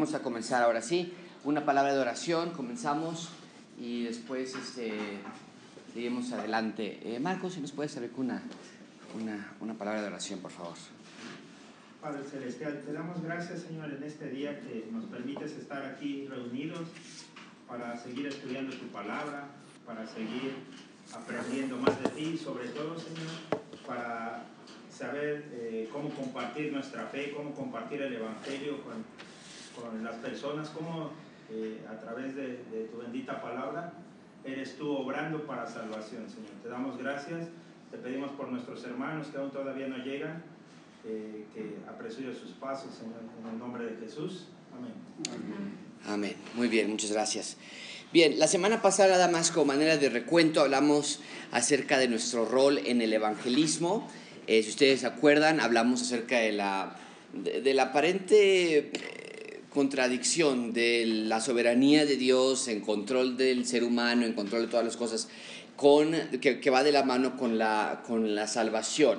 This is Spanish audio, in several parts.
vamos a comenzar ahora sí. Una palabra de oración, comenzamos y después este, seguimos adelante. Eh, Marcos, si nos puedes saber una, una, una palabra de oración, por favor. Padre Celestial, te damos gracias, Señor, en este día que nos permites estar aquí reunidos para seguir estudiando tu palabra, para seguir aprendiendo más de ti, sobre todo, Señor, para saber eh, cómo compartir nuestra fe, cómo compartir el Evangelio con, con las personas, cómo eh, a través de, tu bendita palabra eres tú obrando para salvación, Señor. Te damos gracias, te pedimos por nuestros hermanos que aún todavía no llegan, eh, que apresure sus pasos, Señor, en el nombre de Jesús. Amén. Amén. Muy bien, muchas gracias. Bien, la semana pasada, nada más como manera de recuento, hablamos acerca de nuestro rol en el evangelismo. Eh, si ustedes se acuerdan, hablamos acerca de la, de, de la aparente contradicción de la soberanía de Dios en control del ser humano, en control de todas las cosas, con, que, que va de la mano con la, con la salvación.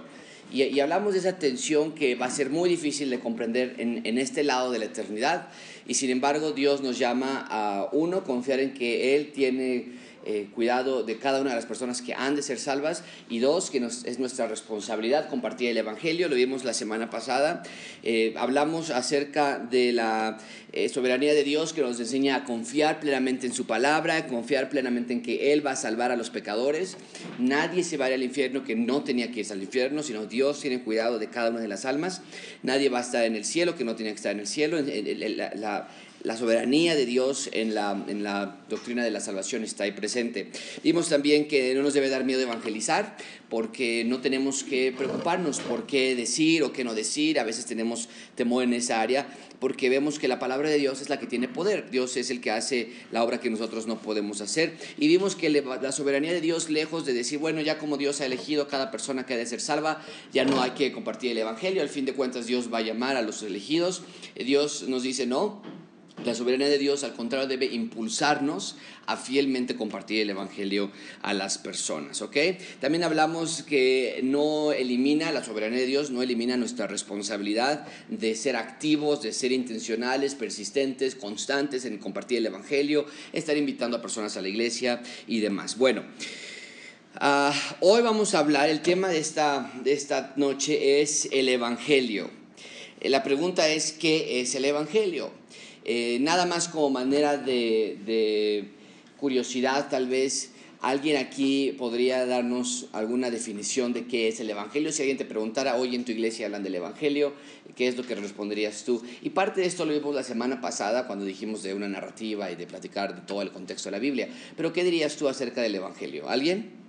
Y, y, hablamos de esa tensión que va a ser muy difícil de comprender en, en este lado de la eternidad. Y sin embargo, Dios nos llama a, uno, confiar en que Él tiene eh, cuidado de cada una de las personas que han de ser salvas. Y dos, que es nuestra responsabilidad compartir el Evangelio, lo vimos la semana pasada, eh, hablamos acerca de la eh, soberanía de Dios que nos enseña a confiar plenamente en su palabra, confiar plenamente en que Él va a salvar a los pecadores, nadie se va a ir al infierno que no tenía que irse al infierno, sino Dios tiene cuidado de cada una de las almas, nadie va a estar en el cielo que no tenía que estar en el cielo, la, la soberanía de Dios en la, en la doctrina de la salvación está ahí presente. Vimos también que no nos debe dar miedo evangelizar, porque no tenemos que preocuparnos por qué decir o qué no decir. A veces tenemos temor en esa área, porque vemos que la palabra de Dios es la que tiene poder. Dios es el que hace la obra que nosotros no podemos hacer. Y vimos que la soberanía de Dios, lejos de decir, bueno, ya como Dios ha elegido a cada persona que ha de ser salva, ya no hay que compartir el Evangelio. Al fin de cuentas, Dios va a llamar a los elegidos. Dios nos dice, no, la soberanía de Dios, al contrario, debe impulsarnos a fielmente compartir el Evangelio a las personas. También hablamos que no elimina, la soberanía de Dios no elimina nuestra responsabilidad de ser activos, de ser intencionales, persistentes, constantes en compartir el Evangelio, estar invitando a personas a la iglesia y demás. Bueno. Uh, hoy vamos a hablar, el tema de esta, de esta noche es el Evangelio. La pregunta es, ¿qué es el Evangelio? Eh, nada más como manera de, curiosidad, tal vez alguien aquí podría darnos alguna definición de qué es el Evangelio. Si alguien te preguntara, hoy en tu iglesia hablan del Evangelio, ¿qué es lo que responderías tú? Y parte de esto lo vimos la semana pasada cuando dijimos de una narrativa y de platicar de todo el contexto de la Biblia. Pero ¿qué dirías tú acerca del Evangelio? ¿Alguien?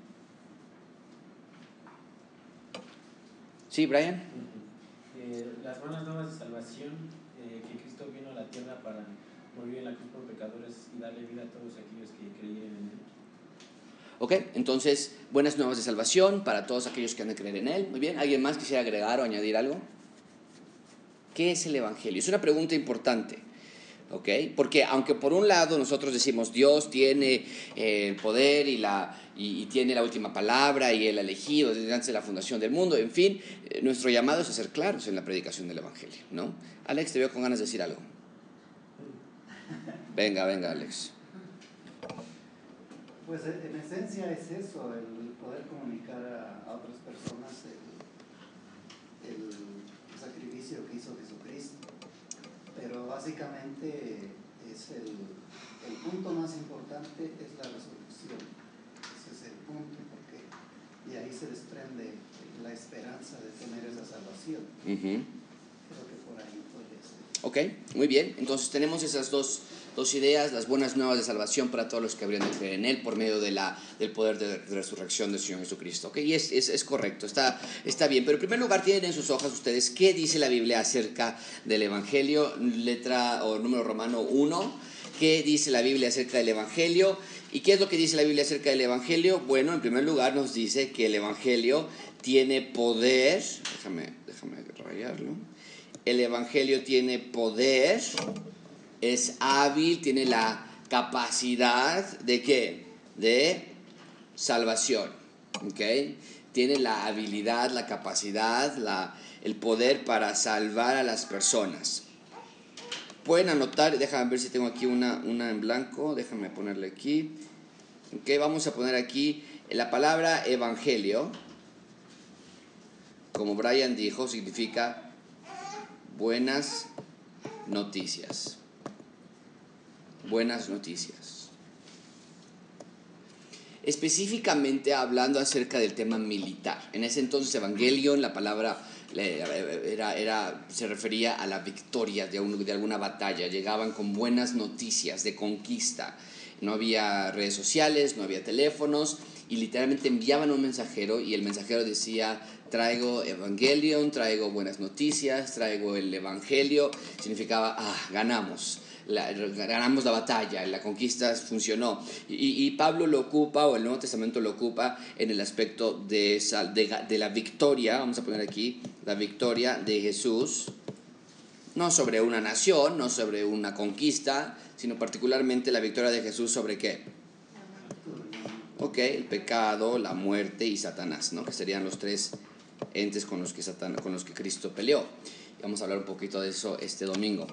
Sí, Brian. Eh, las buenas nuevas de salvación eh, que Cristo vino a la tierra para morir en la cruz por pecadores y darle vida a todos aquellos que creyeron en Él. Ok, entonces, buenas nuevas de salvación para todos aquellos que han de creer en Él. Muy bien, ¿alguien más quisiera agregar o añadir algo? ¿Qué es el Evangelio? Es una pregunta importante. ¿ok? Porque aunque por un lado nosotros decimos Dios tiene eh, el poder y, la, y, y, tiene la última palabra y el elegido desde antes de la fundación del mundo, en fin, eh, nuestro llamado es a ser claros en la predicación del Evangelio, ¿no? Alex, te veo con ganas de decir algo. Venga, venga, Alex. Pues en esencia es eso, el poder comunicar a, a otras personas el, el sacrificio que hizo Jesucristo pero básicamente es el, el, punto más importante es la resurrección. Ese es el punto, porque de ahí se desprende la esperanza de tener esa salvación. Uh -huh. Creo que por ahí podría ser. Ok, muy bien. Entonces tenemos esas dos, dos ideas, las buenas nuevas de salvación para todos los que habrían de creer en Él por medio de la, del poder de, de resurrección del Señor Jesucristo. Ok, y es, es, es, correcto, está, está bien. Pero en primer lugar tienen en sus hojas ustedes qué dice la Biblia acerca del Evangelio, letra o número romano 1. ¿Qué dice la Biblia acerca del Evangelio? ¿Y qué es lo que dice la Biblia acerca del Evangelio? Bueno, en primer lugar nos dice que el Evangelio tiene poder. Déjame, déjame rayarlo. El Evangelio tiene poder es hábil, tiene la capacidad de qué? De salvación. Tiene la habilidad, la capacidad, la, el poder para salvar a las personas. pueden anotar, déjame ver si tengo aquí una, una en blanco, déjame ponerle aquí. Ok, vamos a poner aquí la palabra evangelio, como Brian dijo, significa buenas noticias. Buenas noticias. Específicamente hablando acerca del tema militar. En ese entonces, Evangelion, la palabra era, era, se refería a la victoria de, de alguna batalla. Llegaban con buenas noticias de conquista. No había redes sociales, no había teléfonos y literalmente enviaban un mensajero y el mensajero decía, traigo Evangelion, traigo buenas noticias, traigo el Evangelio. Significaba, ah, ganamos ganamos la batalla, la conquista funcionó. Y, Pablo lo ocupa, o el Nuevo Testamento lo ocupa, en el aspecto de, de, la victoria, vamos a poner aquí, la victoria de Jesús, no sobre una nación, no sobre una conquista, sino particularmente la victoria de Jesús sobre qué? Ok, el pecado, la muerte y Satanás, ¿no? que serían los tres entes con los que, con los que Cristo peleó. vamos a hablar un poquito de eso este domingo.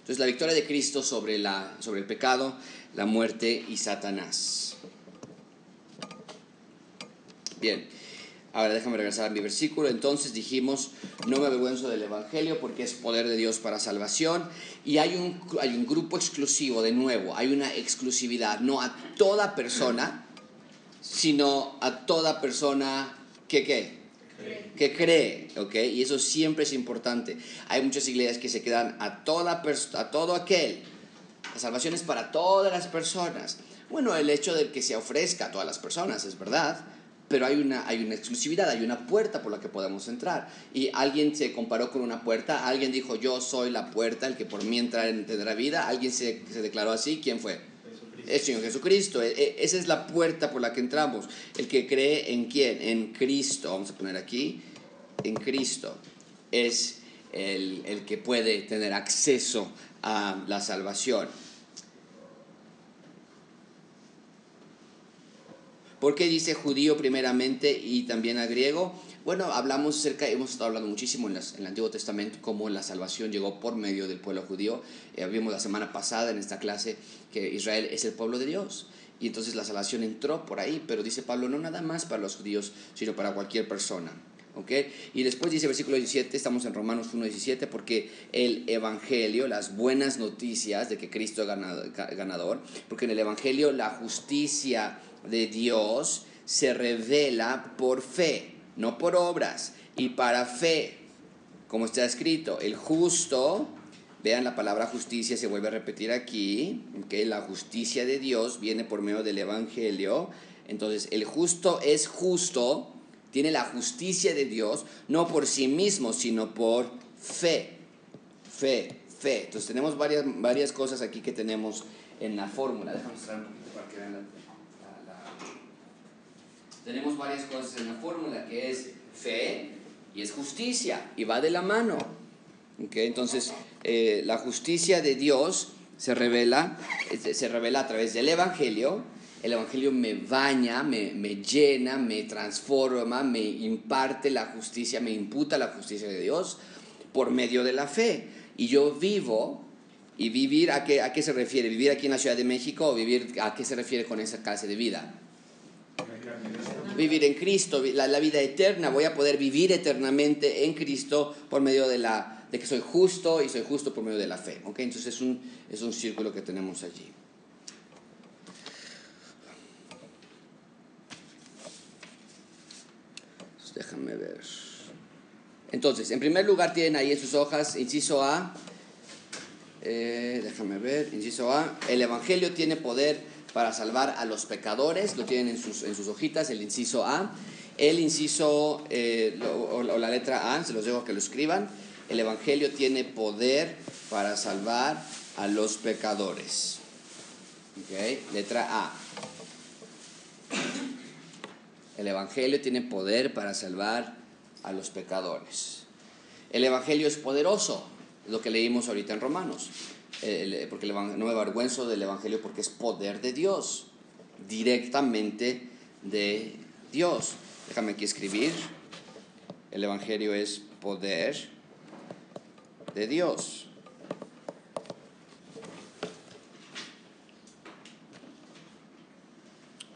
Entonces, la victoria de Cristo sobre, la, sobre el pecado, la muerte y Satanás. Bien, ahora déjame regresar a mi versículo. Entonces dijimos, no me avergüenzo del Evangelio porque es poder de Dios para salvación. Y hay un, hay un grupo exclusivo, de nuevo, hay una exclusividad, no a toda persona, sino a toda persona que qué que cree, ¿ok? Y eso siempre es importante. Hay muchas iglesias que se quedan a, toda a todo aquel. La salvación es para todas las personas. Bueno, el hecho de que se ofrezca a todas las personas es verdad, pero hay una, hay una exclusividad, hay una puerta por la que podemos entrar. Y alguien se comparó con una puerta, alguien dijo, yo soy la puerta, el que por mí entra tendrá vida, alguien se, se declaró así, ¿quién fue? El Señor Jesucristo. E, e, esa es la puerta por la que entramos. El que cree en quién? En Cristo. Vamos a poner aquí. En Cristo. Es el, el que puede tener acceso a la salvación. ¿Por qué dice judío primeramente y también a griego? Bueno, hablamos acerca, hemos estado hablando muchísimo en, el Antiguo Testamento cómo la salvación llegó por medio del pueblo judío. Eh, vimos la semana pasada en esta clase que Israel es el pueblo de Dios. Y entonces la salvación entró por ahí, pero dice Pablo, no nada más para los judíos, sino para cualquier persona. ¿Okay? Y después dice versículo 17, estamos en Romanos 1.17, porque el Evangelio, las buenas noticias de que Cristo es ganador, porque en el Evangelio la justicia de Dios se revela por fe no por obras, y para fe, como está escrito, el justo, vean la palabra justicia, se vuelve a repetir aquí, que la justicia de Dios viene por medio del Evangelio, entonces el justo es justo, tiene la justicia de Dios, no por sí mismo, sino por fe, fe, fe. Entonces tenemos varias, varias cosas aquí que tenemos en la fórmula. Déjame mostrar un poquito para que vean la tenemos varias cosas en la fórmula, que es fe y es justicia, y va de la mano. ¿Okay? Entonces, eh, la justicia de Dios se revela, se revela a través del Evangelio. El Evangelio me baña, me, me llena, me transforma, me imparte la justicia, me imputa la justicia de Dios por medio de la fe. Y yo vivo ¿Y vivir a qué, a qué se refiere? ¿Vivir aquí en la Ciudad de México o vivir a qué se refiere con esa clase de vida? Vivir en Cristo, la, vida eterna, voy a poder vivir eternamente en Cristo por medio de, la, de que soy justo y soy justo por medio de la fe. ¿okay? Entonces es un, es un círculo que tenemos allí. déjame ver. Entonces, en primer lugar tienen ahí en sus hojas, inciso A, eh, déjame ver, inciso A, el Evangelio tiene poder para salvar a los pecadores, lo tienen en sus, en sus hojitas, el inciso A. El inciso eh, o, la letra A, se los dejo que lo escriban. El Evangelio tiene poder para salvar a los pecadores. Okay. Letra A. El Evangelio tiene poder para salvar a los pecadores. El Evangelio es poderoso, lo que leímos ahorita en Romanos porque no me avergüenzo del Evangelio porque es poder de Dios, directamente de Dios. Déjame aquí escribir, el Evangelio es poder de Dios.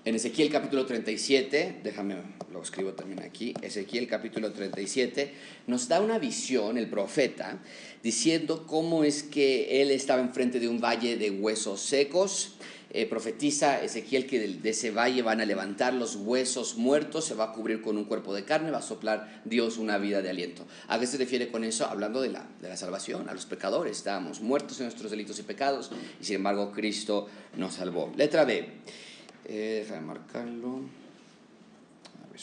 En Ezequiel capítulo 37, déjame lo escribo también aquí, Ezequiel capítulo 37, nos da una visión el profeta diciendo cómo es que él estaba enfrente de un valle de huesos secos. Eh, profetiza Ezequiel que de, ese valle van a levantar los huesos muertos, se va a cubrir con un cuerpo de carne, va a soplar Dios una vida de aliento. ¿A qué se refiere con eso? Hablando de la, de la salvación, a los pecadores. Estábamos muertos en nuestros delitos y pecados y sin embargo Cristo nos salvó. Letra B. Eh, déjame marcarlo. A ver.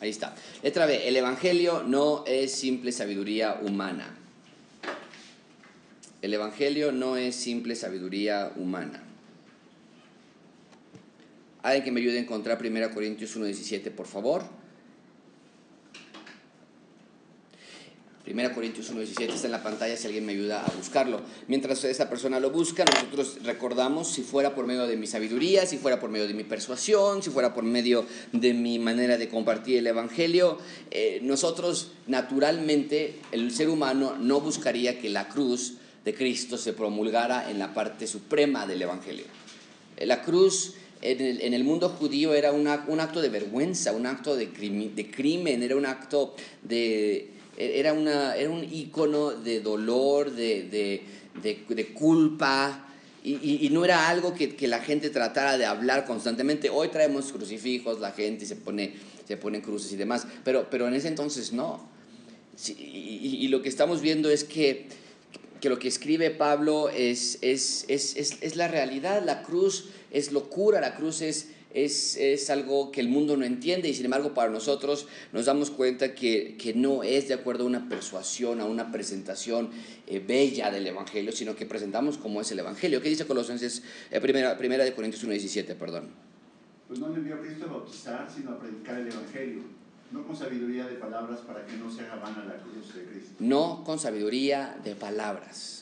Ahí está. Letra B. El Evangelio no es simple sabiduría humana. El Evangelio no es simple sabiduría humana. Alguien que me ayude a encontrar 1 Corintios 1.17, por favor. 1 Corintios 1.17 está en la pantalla si alguien me ayuda a buscarlo. Mientras esa persona lo busca, nosotros recordamos si fuera por medio de mi sabiduría, si fuera por medio de mi persuasión, si fuera por medio de mi manera de compartir el Evangelio, eh, nosotros naturalmente, el ser humano no buscaría que la cruz de Cristo se promulgara en la parte suprema del Evangelio. Eh, la cruz en el, mundo judío era un acto de vergüenza, un acto de crimen, era un acto de era, una, era un icono de dolor, de, culpa, y, no era algo que, la gente tratara de hablar constantemente. Hoy traemos crucifijos, la gente se pone, se pone cruces y demás, pero, pero en ese entonces no. y, lo que estamos viendo es que, que lo que escribe Pablo es, es, es, es, la realidad, la cruz es locura, la cruz es, es, es, algo que el mundo no entiende y sin embargo para nosotros nos damos cuenta que, que no es de acuerdo a una persuasión, a una presentación eh, bella del Evangelio, sino que presentamos como es el Evangelio. ¿Qué dice Colosenses, eh, primera, primera de Corintios 1.17, perdón? Pues no me envió a Cristo a bautizar, sino a predicar el Evangelio, no con sabiduría de palabras para que no se haga vana la cruz de Cristo. No con sabiduría de palabras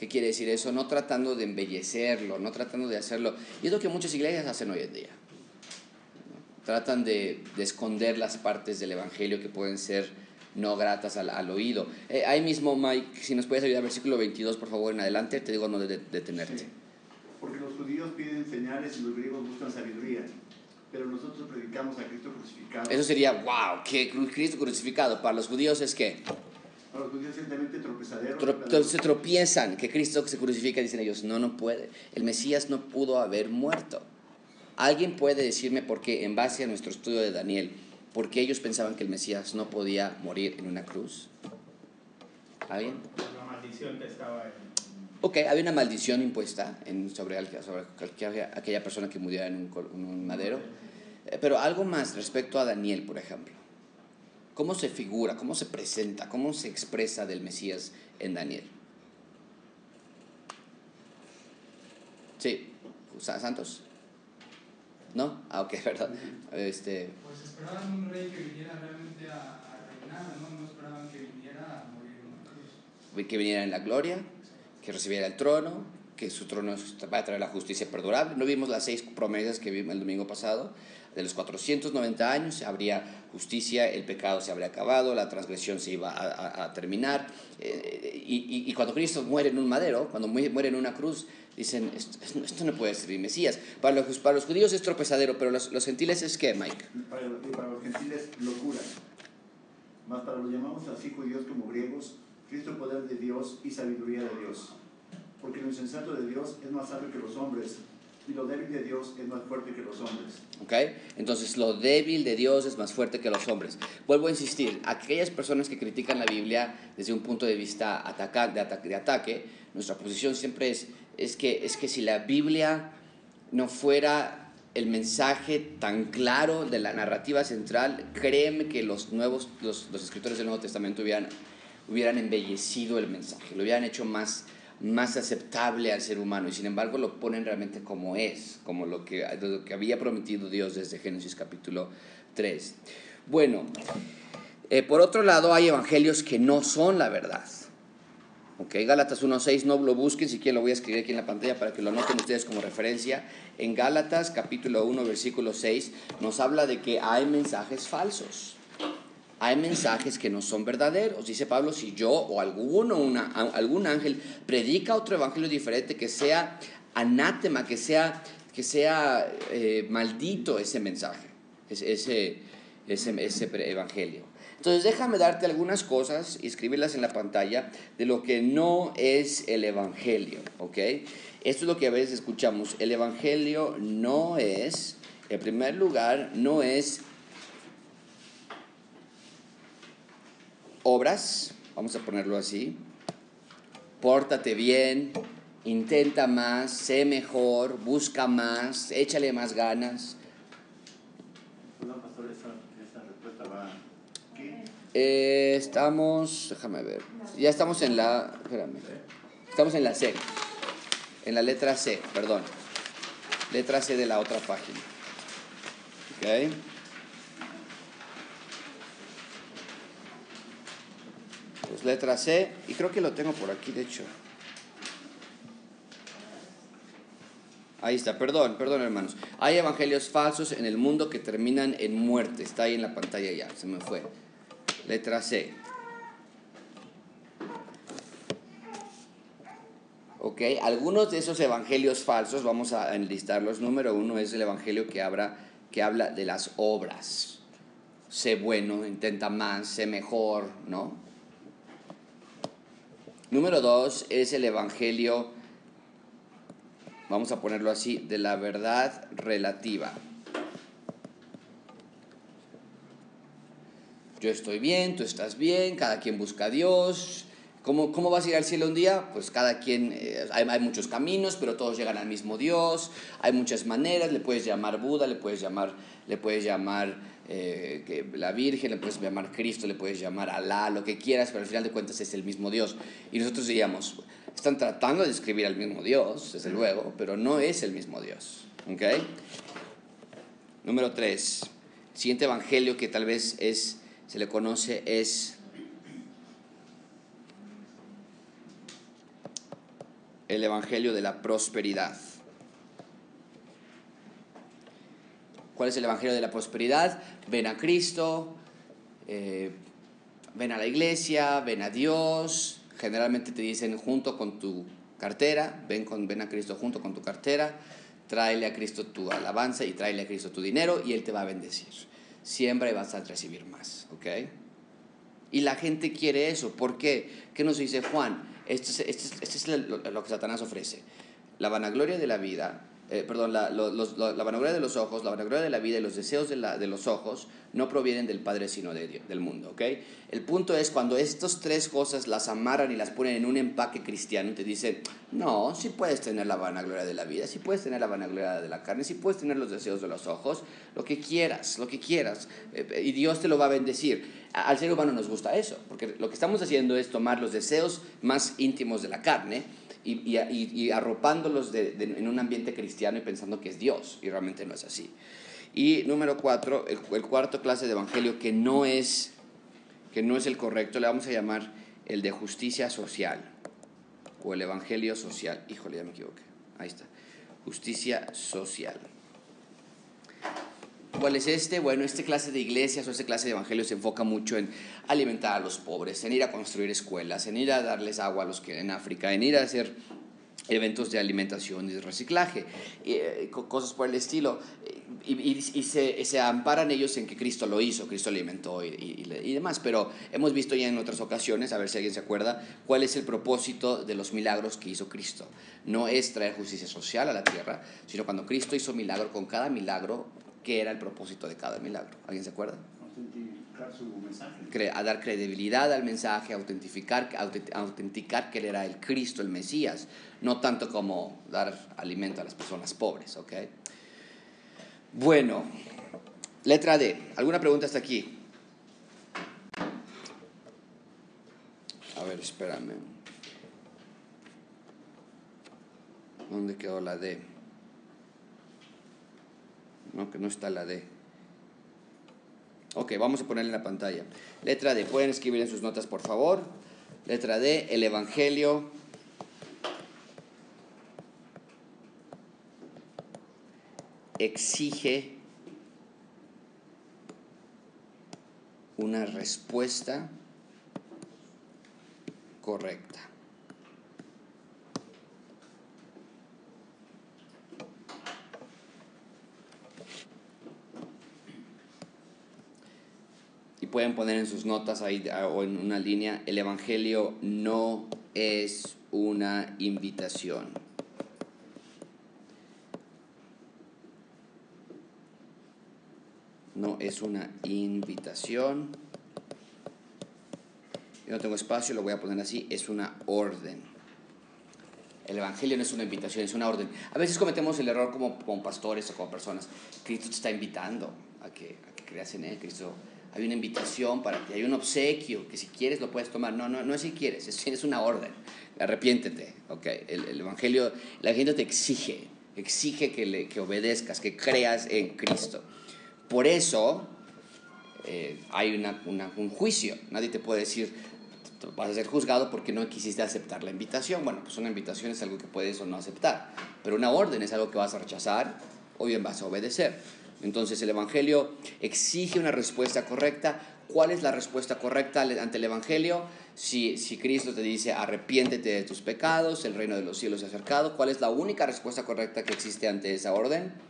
¿Qué quiere decir eso? No tratando de embellecerlo, no tratando de hacerlo. Y es lo que muchas iglesias hacen hoy en día. Tratan de, esconder las partes del Evangelio que pueden ser no gratas al, oído. Eh, ahí mismo, Mike, si nos puedes ayudar, versículo 22, por favor, en adelante, te digo no de, detenerte. Porque los judíos piden señales y los griegos buscan sabiduría, pero nosotros predicamos a Cristo crucificado. Eso sería, wow, que Cristo crucificado para los judíos es que para los judíos ciertamente tropezadero. se tropiezan, que Cristo se crucifica, dicen ellos, no, no puede. El Mesías no pudo haber muerto. ¿Alguien puede decirme por qué, en base a nuestro estudio de Daniel, por qué ellos pensaban que el Mesías no podía morir en una cruz? ¿Alguien? La maldición que estaba en... Ok, había una maldición impuesta en, sobre, sobre aquella persona que muriera en un, en un madero. Eh, pero algo más respecto a Daniel, por ejemplo. ¿Cómo se figura, cómo se presenta, cómo se expresa del Mesías en Daniel? Sí, Santos. ¿No? Ah, ok, verdad. Este... Pues esperaban un rey que viniera realmente a, reinar, ¿no? No esperaban que viniera a morir en una cruz. Que viniera en la gloria, que recibiera el trono, que su trono va a traer la justicia perdurable. ¿No vimos las seis promesas que vimos el domingo pasado? de los 490 años habría justicia, el pecado se habría acabado, la transgresión se iba a, terminar. Eh, y, cuando Cristo muere en un madero, cuando muere en una cruz, dicen, esto, no puede ser Mesías. Para los, para los judíos es tropezadero, pero los, los gentiles es qué, Mike? Para, para los gentiles, locura. Más para los llamamos así judíos como griegos, Cristo poder de Dios y sabiduría de Dios. Porque lo insensato de Dios es más sabio que los hombres y lo débil de Dios es más fuerte que los hombres. ¿Ok? Entonces, lo débil de Dios es más fuerte que los hombres. Vuelvo a insistir, aquellas personas que critican la Biblia desde un punto de vista ataca, de, ataque, de ataque, nuestra posición siempre es, es, que, es que si la Biblia no fuera el mensaje tan claro de la narrativa central, créeme que los nuevos, los, los escritores del Nuevo Testamento hubieran, hubieran embellecido el mensaje, lo hubieran hecho más más aceptable al ser humano y sin embargo lo ponen realmente como es, como lo que, lo que había prometido Dios desde Génesis capítulo 3. Bueno, eh, por otro lado hay evangelios que no son la verdad. Ok, Gálatas 1.6, no lo busquen, si quieren lo voy a escribir aquí en la pantalla para que lo noten ustedes como referencia. En Gálatas capítulo 1, versículo 6, nos habla de que hay mensajes falsos hay mensajes que no son verdaderos. Dice Pablo, si yo o alguno, una, algún ángel predica otro evangelio diferente que sea anátema, que sea, que sea eh, maldito ese mensaje, ese, ese, ese, evangelio. Entonces déjame darte algunas cosas y escribirlas en la pantalla de lo que no es el Evangelio, ¿ok? Esto es lo que a veces escuchamos. El Evangelio no es, en primer lugar, no es obras, vamos a ponerlo así, pórtate bien, intenta más, sé mejor, busca más, échale más ganas. Eh, estamos, déjame ver, ya estamos en la, espérame, estamos en la C, en la letra C, perdón, letra C de la otra página. ¿Ok? Pues letra C, y creo que lo tengo por aquí, de hecho. Ahí está, perdón, perdón hermanos. Hay evangelios falsos en el mundo que terminan en muerte. Está ahí en la pantalla ya, se me fue. Letra C. Ok, algunos de esos evangelios falsos, vamos a enlistarlos. Número uno es el evangelio que habla, que habla de las obras. Sé bueno, intenta más, sé mejor, ¿no? Número dos es el evangelio, vamos a ponerlo así, de la verdad relativa. Yo estoy bien, tú estás bien, cada quien busca a Dios. ¿Cómo, cómo vas a ir al cielo un día? Pues cada quien, eh, hay, hay muchos caminos, pero todos llegan al mismo Dios. Hay muchas maneras, le puedes llamar Buda, le puedes llamar, le puedes llamar eh, que la Virgen, le puedes llamar Cristo, le puedes llamar Alá, lo que quieras, pero al final de cuentas es el mismo Dios. Y nosotros diríamos, están tratando de describir al mismo Dios, desde luego, pero no es el mismo Dios. ¿Ok? Número tres, siguiente evangelio que tal vez es, se le conoce es el evangelio de la prosperidad. ¿Cuál es el Evangelio de la Prosperidad? Ven a Cristo, eh, ven a la iglesia, ven a Dios. Generalmente te dicen junto con tu cartera, ven, con, ven a Cristo junto con tu cartera, tráele a Cristo tu alabanza y tráele a Cristo tu dinero y Él te va a bendecir. Siempre vas a recibir más, ¿ok? Y la gente quiere eso. ¿Por qué? ¿Qué nos dice Juan? Esto es, lo que Satanás ofrece. La vanagloria de la vida eh, perdón, la, los, los, la, vanagloria de los ojos, la vanagloria de la vida y los deseos de, la, de los ojos no provienen del Padre sino de del mundo, ¿ok? El punto es cuando estas tres cosas las amarran y las ponen en un empaque cristiano, te dicen, no, sí puedes tener la vanagloria de la vida, sí puedes tener la vanagloria de la carne, sí puedes tener los deseos de los ojos, lo que quieras, lo que quieras, eh, y Dios te lo va a bendecir. Al ser humano nos gusta eso, porque lo que estamos haciendo es tomar los deseos más íntimos de la carne, y, y, y arropándolos en un ambiente cristiano y pensando que es Dios, y realmente no es así. Y número cuatro, el, cuarto clase de evangelio que no, es, que no es el correcto, le vamos a llamar el de justicia social, o el evangelio social. Híjole, ya me equivoqué. Ahí está. Justicia social. ¿Cuál es este? Bueno, esta clase de iglesias o esta clase de evangelio se enfoca mucho en alimentar a los pobres, en ir a construir escuelas, en ir a darles agua a los que en África, en ir a hacer eventos de alimentación y de reciclaje, eh, cosas por el estilo. Y, y, y se, se, amparan ellos en que Cristo lo hizo, Cristo alimentó y, y, demás. Pero hemos visto ya en otras ocasiones, a ver si alguien se acuerda, cuál es el propósito de los milagros que hizo Cristo. No es traer justicia social a la tierra, sino cuando Cristo hizo milagro, con cada milagro qué era el propósito de cada milagro. ¿Alguien se acuerda? Su mensaje. A dar credibilidad al mensaje, autentificar, autenticar que él era el Cristo, el Mesías, no tanto como dar alimento a las personas pobres, ¿ok? Bueno, letra D. ¿Alguna pregunta hasta aquí? A ver, espérame. ¿Dónde quedó la D? No, que no está la D. Ok, vamos a ponerla en la pantalla. Letra D, pueden escribir en sus notas, por favor. Letra D, el Evangelio. exige una respuesta correcta. Y pueden poner en sus notas ahí o en una línea, el Evangelio no es una invitación. No es una invitación. Yo no tengo espacio, lo voy a poner así, es una orden. El Evangelio no es una invitación, es una orden. A veces cometemos el error como, como pastores o como personas. Cristo te está invitando a que, a que creas en Él. Cristo, hay una invitación para ti, hay un obsequio que si quieres lo puedes tomar. No, no, no es si quieres, es, es una orden. Arrepiéntete. Okay. El, el Evangelio, el Evangelio te exige, exige que, le, que obedezcas, que creas en Cristo. Por eso eh, hay un juicio. Nadie te puede decir, vas a ser juzgado porque no quisiste aceptar la invitación. Bueno, pues una invitación es algo que puedes o no aceptar, pero una orden es algo que vas a rechazar o bien vas a obedecer. Entonces el Evangelio exige una respuesta correcta. ¿Cuál es la respuesta correcta ante el Evangelio? Si, Cristo te dice arrepiéntete de tus pecados, el reino de los cielos se ha acercado, ¿cuál es la única respuesta correcta que existe ante esa orden?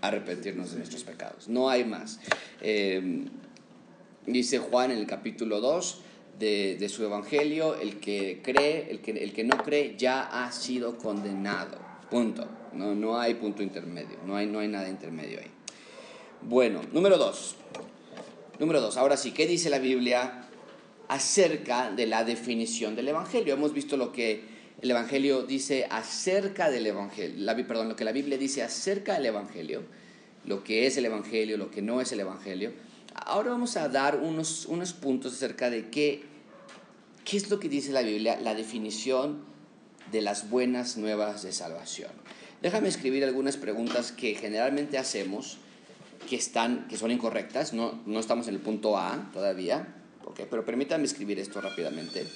Arrepentirnos de nuestros pecados. No hay más. Eh, dice Juan en el capítulo 2, de, de, su evangelio, el que cree, el que, el que no cree ya ha sido condenado. Punto. No, no hay punto intermedio, no hay, no hay nada intermedio ahí. Bueno, número dos. Número dos, ahora sí, ¿qué dice la Biblia acerca de la definición del evangelio? Hemos visto lo que el evangelio dice acerca del evangelio, la, perdón, lo que la Biblia dice acerca del evangelio, lo que es el evangelio, lo que no es el evangelio. Ahora vamos a dar unos, unos puntos acerca de qué, qué es lo que dice la Biblia, la definición de las buenas nuevas de salvación. Déjame escribir algunas preguntas que generalmente hacemos, que, están, que son incorrectas, no, no estamos en el punto A todavía, okay, pero permítanme escribir esto rápidamente.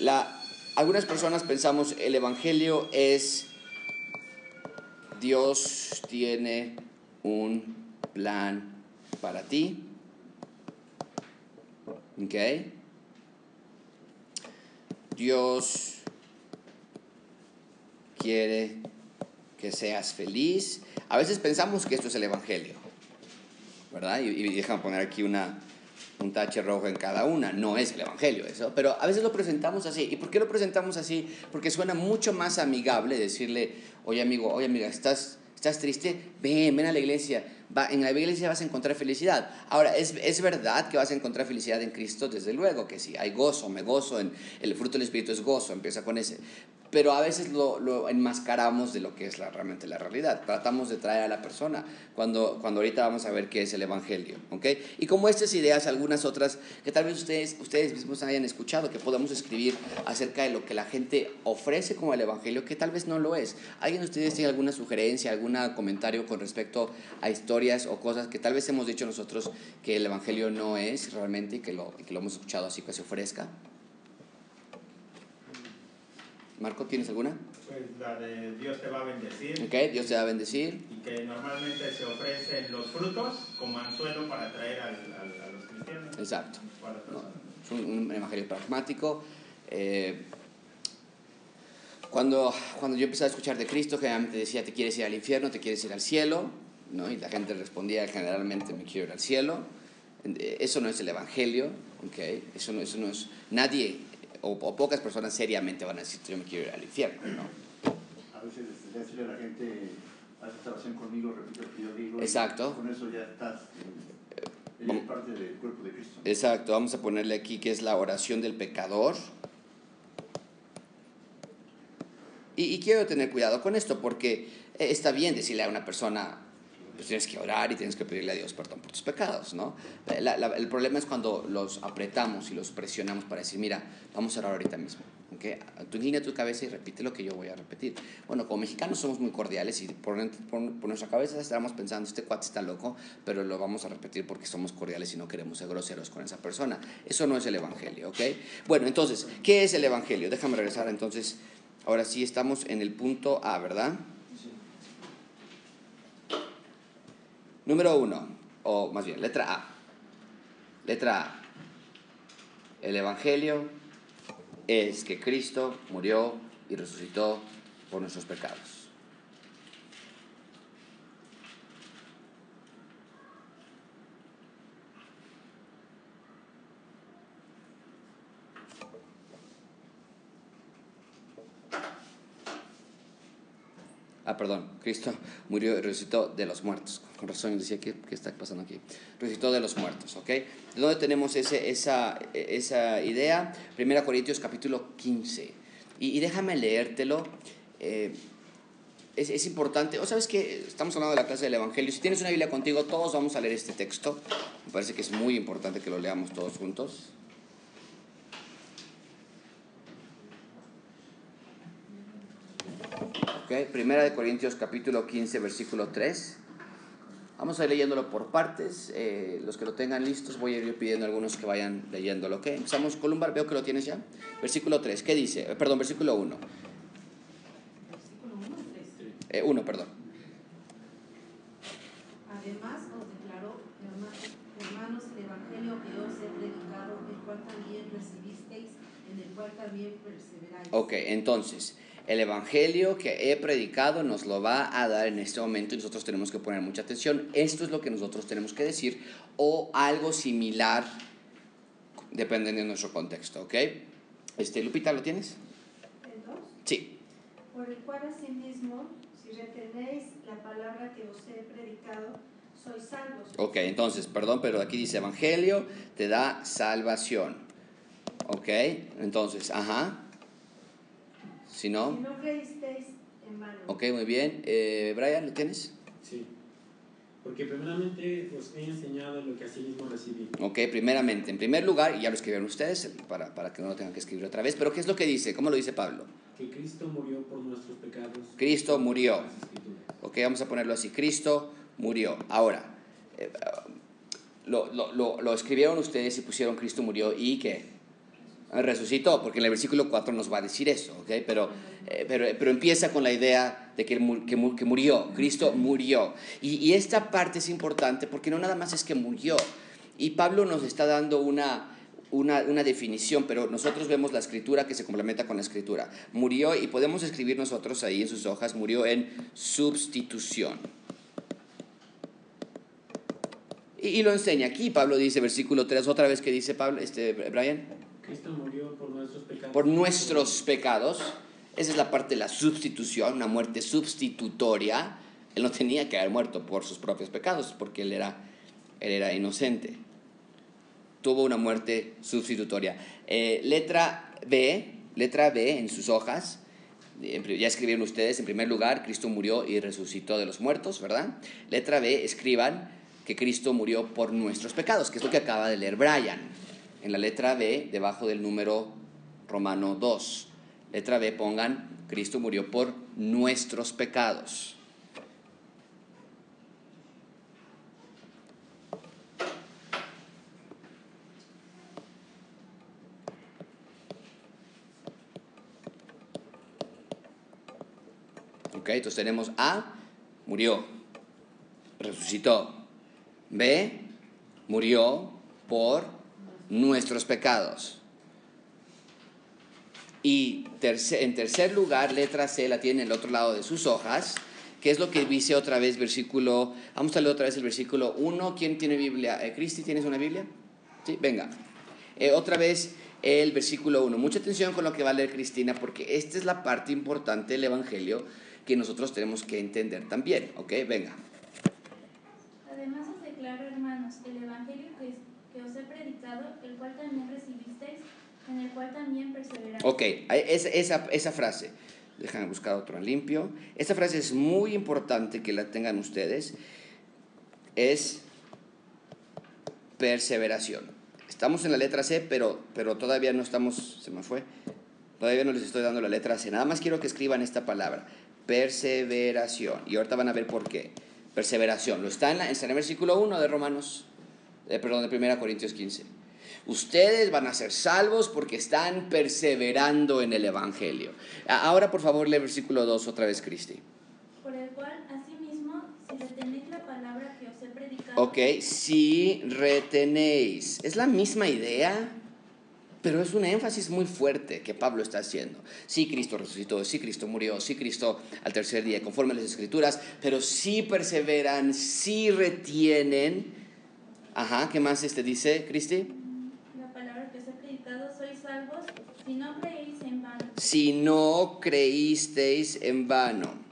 La, algunas personas pensamos el Evangelio es Dios tiene un plan para ti. ¿Ok? Dios quiere que seas feliz. A veces pensamos que esto es el Evangelio, ¿verdad? Y, y déjame poner aquí una, un tache rojo en cada una. No es el Evangelio eso, pero a veces lo presentamos así. ¿Y por qué lo presentamos así? Porque suena mucho más amigable decirle, oye amigo, oye amiga, ¿estás, estás triste? Ven, ven a la iglesia va, en la iglesia vas a encontrar felicidad. Ahora, ¿es, ¿es verdad que vas a encontrar felicidad en Cristo? Desde luego que sí, hay gozo, me gozo, en, el fruto del Espíritu es gozo, empieza con ese. Pero a veces lo, lo enmascaramos de lo que es la, realmente la realidad. Tratamos de traer a la persona cuando, cuando ahorita vamos a ver qué es el Evangelio. ¿okay? Y como estas ideas, algunas otras que tal vez ustedes, ustedes mismos hayan escuchado, que podamos escribir acerca de lo que la gente ofrece como el Evangelio, que tal vez no lo es. ¿Alguien de ustedes tiene alguna sugerencia, algún comentario con respecto a historias o cosas que tal vez hemos dicho nosotros que el Evangelio no es realmente y que lo, que lo hemos escuchado así que se ofrezca? Marco, ¿tienes alguna? Pues la de Dios te va a bendecir. Ok, Dios te va a bendecir. Y que normalmente se ofrecen los frutos como anzuelo para atraer al, al, a los cristianos. Exacto. No, es un, un evangelio pragmático. Eh, cuando, cuando yo empecé a escuchar de Cristo, generalmente decía, ¿te quieres ir al infierno? ¿Te quieres ir al cielo? ¿No? Y la gente respondía generalmente, me quiero ir al cielo. Eh, Eso no es el evangelio, ¿ok? Eso no, eso no es... Nadie o, o pocas personas seriamente van a decir, yo me quiero ir al infierno, ¿no? A veces este, decirle a la gente, haz esta oración conmigo, repite lo que yo digo. Exacto. con eso ya estás. eh, vamos- Eres parte del cuerpo de Cristo. Exacto, vamos a ponerle aquí que es la oración del pecador. Y, y quiero tener cuidado con esto porque eh, está bien decirle a una persona, pues tienes que orar y tienes que pedirle a Dios perdón por tus pecados, ¿no? La- la- el problema es cuando los apretamos y los presionamos para decir, mira, vamos a orar ahorita mismo, ¿ok? Tú inclina tu cabeza y repite lo que yo voy a repetir. Bueno, como mexicanos somos muy cordiales y por, por- por nuestra cabeza estábamos pensando, este cuate está loco, pero lo vamos a repetir porque somos cordiales y no queremos ser groseros con esa persona. Eso no es el Evangelio, ¿ok? Bueno, entonces, ¿qué es el Evangelio? Déjame regresar entonces. Ahora sí estamos en el punto A, ¿verdad? Número uno, o más bien, letra A. Letra A. El Evangelio es que Cristo murió y resucitó por nuestros pecados. Ah, perdón, Cristo murió y resucitó de los muertos. Con razón decía, ¿qué, qué está pasando aquí? Resucitó de los muertos, ¿ok? ¿De dónde tenemos ese, esa, esa idea? Primera Corintios capítulo 15. Y, déjame leértelo. Eh, es, es, importante, o sabes que estamos hablando de la clase del Evangelio. Si tienes una Biblia contigo, todos vamos a leer este texto. Me parece que es muy importante que lo leamos todos juntos. Okay. Primera de Corintios capítulo 15, versículo 3. Vamos a ir leyéndolo por partes. Eh, los que lo tengan listos, voy a ir pidiendo a algunos que vayan leyéndolo. ¿okay? Empezamos, Columbar, veo que lo tienes ya. Versículo 3, ¿qué dice? Eh, perdón, versículo 1. Eh, uno, perdón. Además os declaró, hermanos, el Evangelio que os he predicado, el cual también recibisteis, en el cual también perseveráis. Ok, entonces, el Evangelio que he predicado nos lo va a dar en este momento y nosotros tenemos que poner mucha atención. Esto es lo que nosotros tenemos que decir o algo similar dependiendo de nuestro contexto, ¿ok? Este, Lupita, ¿lo tienes? ¿El dos? Sí. Por el cual asimismo, si retenéis la palabra que os he predicado, sois salvos. Ok, entonces, perdón, pero aquí dice Evangelio te da salvación. Ok, entonces, ajá. Si no. Si no creísteis en vano. Ok, muy bien. Eh, Brian, ¿lo tienes? Sí. Porque primeramente os he enseñado lo que así mismo recibí. Ok, primeramente, en primer lugar, y ya lo escribieron ustedes para, para que no lo tengan que escribir otra vez, pero ¿qué es lo que dice? ¿Cómo lo dice Pablo? Que Cristo murió por nuestros pecados. Cristo murió. Ok, vamos a ponerlo así. Cristo murió. Ahora, eh, lo, lo, lo, lo escribieron ustedes y pusieron Cristo murió y qué? Resucitó, porque en el versículo 4 nos va a decir eso. Pero, eh, pero, pero empieza con la idea de que, murió, Cristo murió. Y, esta parte es importante porque no nada más es que murió. Y Pablo nos está dando una, una, una definición, pero nosotros vemos la escritura que se complementa con la escritura. Murió, y podemos escribir nosotros ahí en sus hojas, murió en sustitución. Y, y lo enseña aquí, Pablo dice, versículo 3, otra vez que dice Pablo, este, Brian. Cristo murió por nuestros pecados. Por nuestros pecados. Esa es la parte de la sustitución, una muerte sustitutoria. Él no tenía que haber muerto por sus propios pecados, porque él era, él era inocente. Tuvo una muerte sustitutoria. Eh, letra B, letra B en sus hojas. Ya escribieron ustedes, en primer lugar, Cristo murió y resucitó de los muertos, ¿verdad? Letra B, escriban que Cristo murió por nuestros pecados, que es lo que acaba de leer Brian en la letra B, debajo del número romano 2. Letra B, pongan, Cristo murió por nuestros pecados. Ok, entonces tenemos A, murió, resucitó. B, murió por nuestros pecados. Y en tercer lugar, letra C la tiene en el otro lado de sus hojas, que es lo que dice otra vez versículo, vamos a leer otra vez el versículo 1. ¿Quién tiene Biblia? Eh, Cristi, ¿tienes una Biblia? Sí, venga. Eh, otra vez el versículo 1. Mucha atención con lo que va a leer Cristina, porque esta es la parte importante del Evangelio que nosotros tenemos que entender también. ¿Ok? Venga. Además os declaro, hermanos, el Evangelio Ok, esa, esa, esa frase, déjame buscar otro limpio. Esta frase es muy importante que la tengan ustedes. Es perseveración. Estamos en la letra C, pero, pero todavía no estamos, se me fue, todavía no les estoy dando la letra C. Nada más quiero que escriban esta palabra, perseveración. Y ahorita van a ver por qué. Perseveración. Lo está en, la, está en el versículo 1 de Romanos eh, perdón, de 1 Corintios 15. Ustedes van a ser salvos porque están perseverando en el Evangelio. Ahora, por favor, lee el versículo 2 otra vez, Cristi. Por el cual, asimismo, si retenéis la palabra que os he predicado. Ok, si retenéis. Es la misma idea, pero es un énfasis muy fuerte que Pablo está haciendo. Sí, Cristo resucitó, sí, Cristo murió, sí, Cristo al tercer día, conforme a las Escrituras, pero sí perseveran, sí retienen Ajá, ¿qué más este dice, Cristi? La palabra que os he predicado, sois salvos si no creéis en vano. Si no creísteis en vano.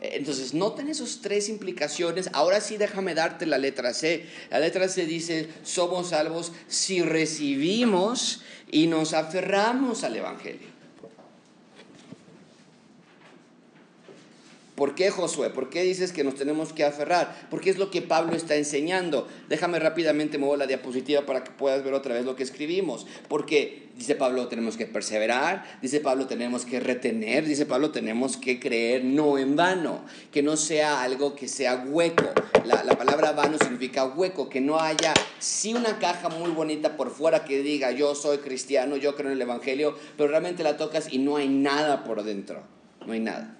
Entonces, noten esas tres implicaciones. Ahora sí, déjame darte la letra C. La letra C dice, somos salvos si recibimos y nos aferramos al Evangelio. ¿Por qué Josué? ¿Por qué dices que nos tenemos que aferrar? Porque es lo que Pablo está enseñando. Déjame rápidamente mover la diapositiva para que puedas ver otra vez lo que escribimos. Porque dice Pablo tenemos que perseverar, dice Pablo tenemos que retener, dice Pablo tenemos que creer no en vano, que no sea algo que sea hueco. La, la palabra vano significa hueco, que no haya sí una caja muy bonita por fuera que diga yo soy cristiano, yo creo en el Evangelio, pero realmente la tocas y no hay nada por dentro, no hay nada.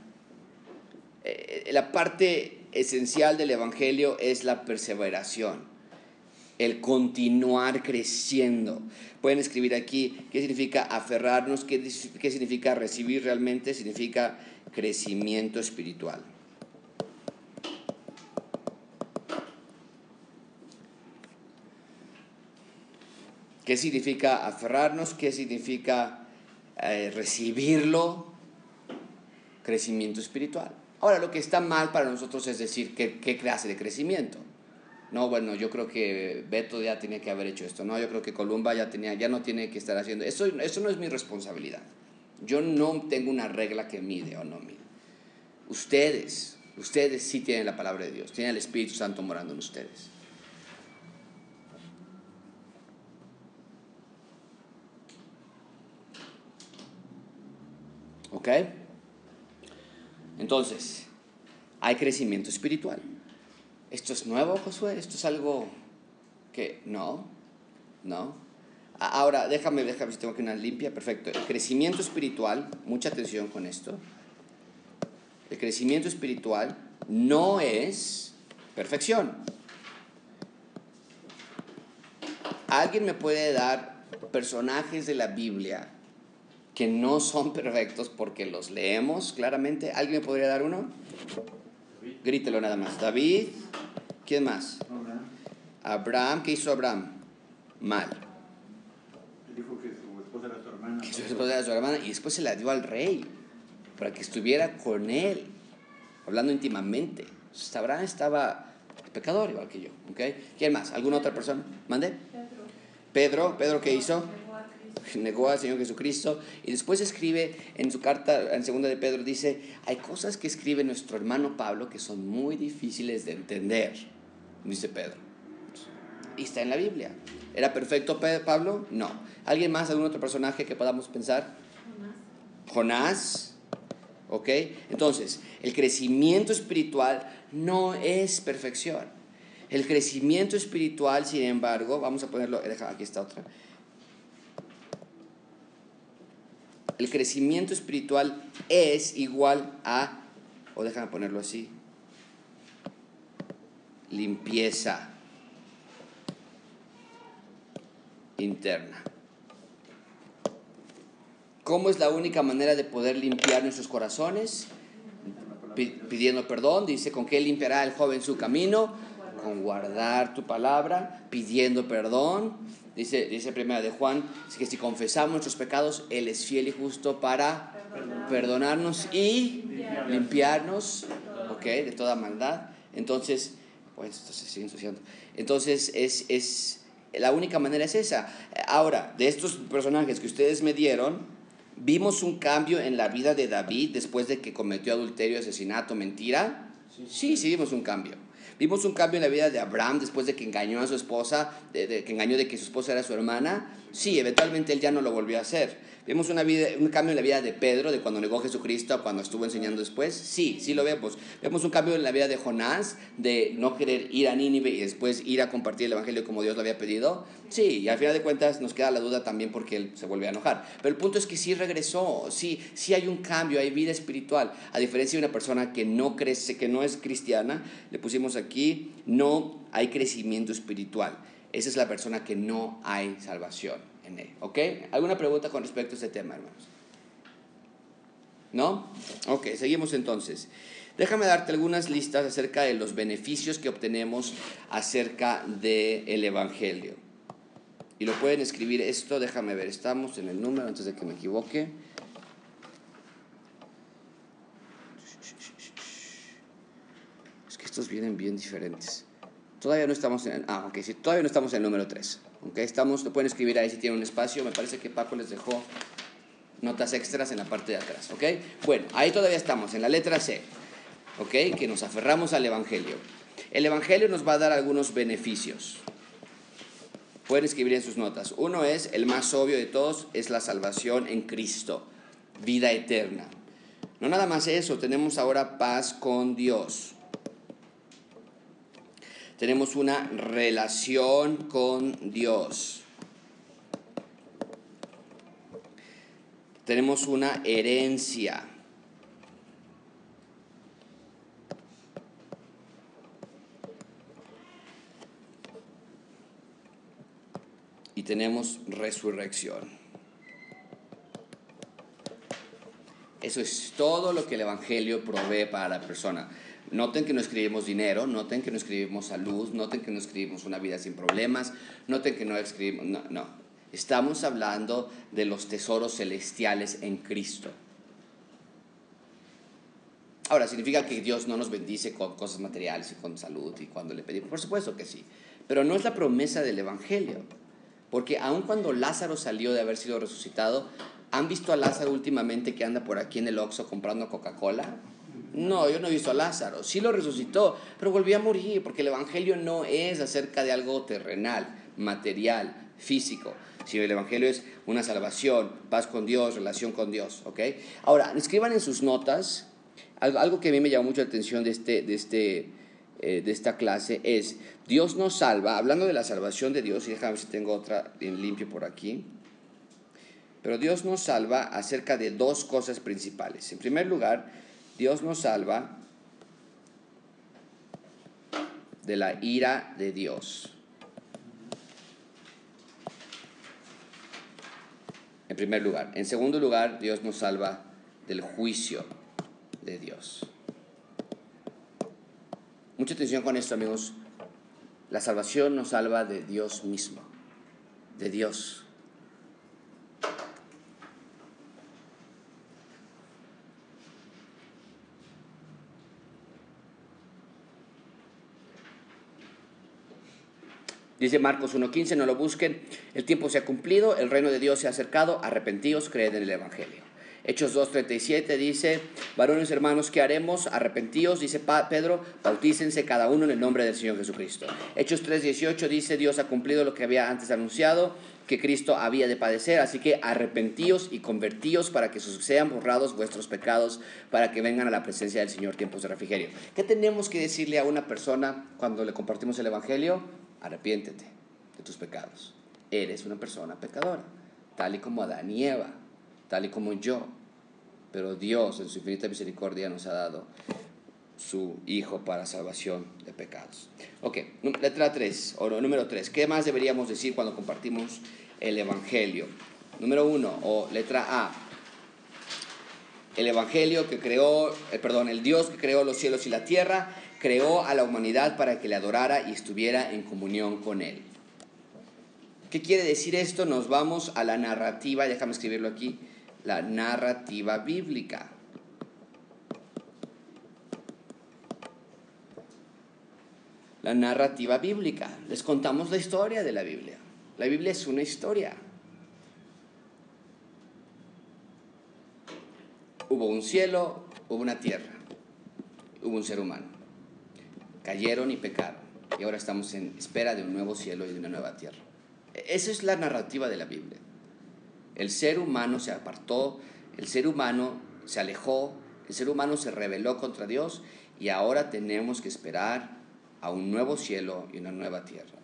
Eh, la parte esencial del Evangelio es la perseveración, el continuar creciendo. Pueden escribir aquí qué significa aferrarnos, qué, qué significa recibir realmente, significa crecimiento espiritual. ¿Qué significa aferrarnos? ¿Qué significa eh, recibirlo? Crecimiento espiritual. Ahora, lo que está mal para nosotros es decir qué, qué clase de crecimiento. No, bueno, yo creo que Beto ya tenía que haber hecho esto. No, yo creo que Columba ya, tenía, ya no tiene que estar haciendo. Eso, eso no es mi responsabilidad. Yo no tengo una regla que mide o no mide. Ustedes, ustedes sí tienen la palabra de Dios, tienen el Espíritu Santo morando en ustedes. ¿Ok? Entonces, hay crecimiento espiritual. ¿Esto es nuevo, Josué? ¿Esto es algo que no? ¿No? Ahora, déjame, déjame, si tengo que una limpia, perfecto. El crecimiento espiritual, mucha atención con esto. El crecimiento espiritual no es perfección. ¿Alguien me puede dar personajes de la Biblia que no son perfectos porque los leemos claramente? ¿Alguien me podría dar uno? Grítelo nada más. David, ¿quién más? Abraham Abraham, ¿qué hizo Abraham? Mal. dijo que su esposa era su hermana. Que su esposa era su hermana y después se la dio al rey para que estuviera con él, hablando íntimamente. Entonces, Abraham estaba pecador igual que yo. ¿ok? ¿Quién más? ¿Alguna otra persona? ¿Mande? Pedro, Pedro, ¿qué hizo? Negó al Señor Jesucristo y después escribe en su carta, en segunda de Pedro, dice, hay cosas que escribe nuestro hermano Pablo que son muy difíciles de entender, dice Pedro. Y está en la Biblia. ¿Era perfecto Pablo? No. ¿Alguien más, algún otro personaje que podamos pensar? Jonás. ¿Ok? Entonces, el crecimiento espiritual no es perfección. El crecimiento espiritual, sin embargo, vamos a ponerlo, aquí está otra el crecimiento espiritual es igual a, o déjame ponerlo así, limpieza interna. ¿Cómo es la única manera de poder limpiar nuestros corazones? Pidiendo perdón, dice, ¿con qué limpiará el joven su camino? Con guardar tu palabra, pidiendo perdón, Dice, dice primera de Juan, que si confesamos nuestros pecados, Él es fiel y justo para perdonarnos y limpiarnos, ¿ok? De toda maldad. Entonces, pues, se sigue ensuciando. Entonces, es, es, la única manera es esa. Ahora, de estos personajes que ustedes me dieron, vimos un cambio en la vida de David después de que cometió adulterio, asesinato, mentira. Sí, sí, vimos un cambio. Vimos un cambio en la vida de Abraham después de que engañó a su esposa, de, que engañó de que su esposa era su hermana. Sí, eventualmente él ya no lo volvió a hacer. Vemos una vida, un cambio en la vida de Pedro, de cuando negó a Jesucristo a cuando estuvo enseñando después. Sí, sí lo vemos. Vemos un cambio en la vida de Jonás, de no querer ir a Nínive y después ir a compartir el Evangelio como Dios lo había pedido. Sí, y al final de cuentas nos queda la duda también porque él se vuelve a enojar. Pero el punto es que sí regresó, sí, sí hay un cambio, hay vida espiritual. A diferencia de una persona que no crece, que no es cristiana, le pusimos aquí, no hay crecimiento espiritual. Esa es la persona que no hay salvación en. ¿Alguna pregunta con respecto a este tema, hermanos? ¿No? Ok, seguimos entonces. Déjame darte algunas listas acerca de los beneficios que obtenemos acerca del Evangelio. Y lo pueden escribir esto, déjame ver, estamos en el número antes de que me equivoque. que estos vienen bien diferentes. Todavía no estamos en, ah, ok, sí, todavía no estamos en el número 3. Okay, estamos, pueden escribir ahí si tienen un espacio. Me parece que Paco les dejó notas extras en la parte de atrás. ¿ok? Bueno, ahí todavía estamos, en la letra C. ¿Ok? Que nos aferramos al Evangelio. El Evangelio nos va a dar algunos beneficios. Pueden escribir en sus notas. Uno es, el más obvio de todos, es la salvación en Cristo, vida eterna. No nada más eso, tenemos ahora paz con Dios tenemos una relación con Dios. Tenemos una herencia. Y tenemos resurrección. Eso es todo lo que el Evangelio provee para la persona. Noten que no escribimos dinero, noten que no escribimos salud, noten que no escribimos una vida sin problemas, noten que no escribimos... No, no. Estamos hablando de los tesoros celestiales en Cristo. Ahora, ¿significa que Dios no nos bendice con cosas materiales y con salud y cuando le pedimos? Por supuesto que sí. Pero no es la promesa del Evangelio. Porque aun cuando Lázaro salió de haber sido resucitado, ¿han visto a Lázaro últimamente que anda por aquí en el Oxxo comprando Coca-Cola? No, yo no he visto a Lázaro. Sí lo resucitó, pero volvió a morir porque el Evangelio no es acerca de algo terrenal, material, físico. Sino el Evangelio es una salvación, paz con Dios, relación con Dios. ¿ok? Ahora, escriban en sus notas algo, que a mí me llamó mucho la atención de, este, de, este, eh, de esta clase es, Dios nos salva, hablando de la salvación de Dios, y déjame ver si tengo otra en limpio por aquí, pero Dios nos salva acerca de dos cosas principales. En primer lugar, Dios nos salva de la ira de Dios. En primer lugar. En segundo lugar, Dios nos salva del juicio de Dios. Mucha atención con esto, amigos. La salvación nos salva de Dios mismo, de Dios. Dice Marcos 1.15, no lo busquen, el tiempo se ha cumplido, el reino de Dios se ha acercado, arrepentidos, creed en el Evangelio. Hechos 2.37 dice, varones hermanos, ¿qué haremos? Arrepentíos, dice Pedro, bautícense cada uno en el nombre del Señor Jesucristo. Hechos 3.18 dice, Dios ha cumplido lo que había antes anunciado, que Cristo había de padecer, así que arrepentíos y convertíos para que sean borrados vuestros pecados, para que vengan a la presencia del Señor tiempos de refrigerio. ¿Qué tenemos que decirle a una persona cuando le compartimos el Evangelio? Arrepiéntete de tus pecados. Eres una persona pecadora, tal y como Adán y Eva, tal y como yo. Pero Dios en su infinita misericordia nos ha dado su Hijo para salvación de pecados. Ok, letra 3, o número 3. ¿Qué más deberíamos decir cuando compartimos el Evangelio? Número 1, o letra A. El Evangelio que creó, eh, perdón, el Dios que creó los cielos y la tierra creó a la humanidad para que le adorara y estuviera en comunión con Él. ¿Qué quiere decir esto? Nos vamos a la narrativa, déjame escribirlo aquí, la narrativa bíblica. La narrativa bíblica. Les contamos la historia de la Biblia. La Biblia es una historia. Hubo un cielo, hubo una tierra, hubo un ser humano cayeron y pecaron. Y ahora estamos en espera de un nuevo cielo y de una nueva tierra. Esa es la narrativa de la Biblia. El ser humano se apartó, el ser humano se alejó, el ser humano se rebeló contra Dios y ahora tenemos que esperar a un nuevo cielo y una nueva tierra.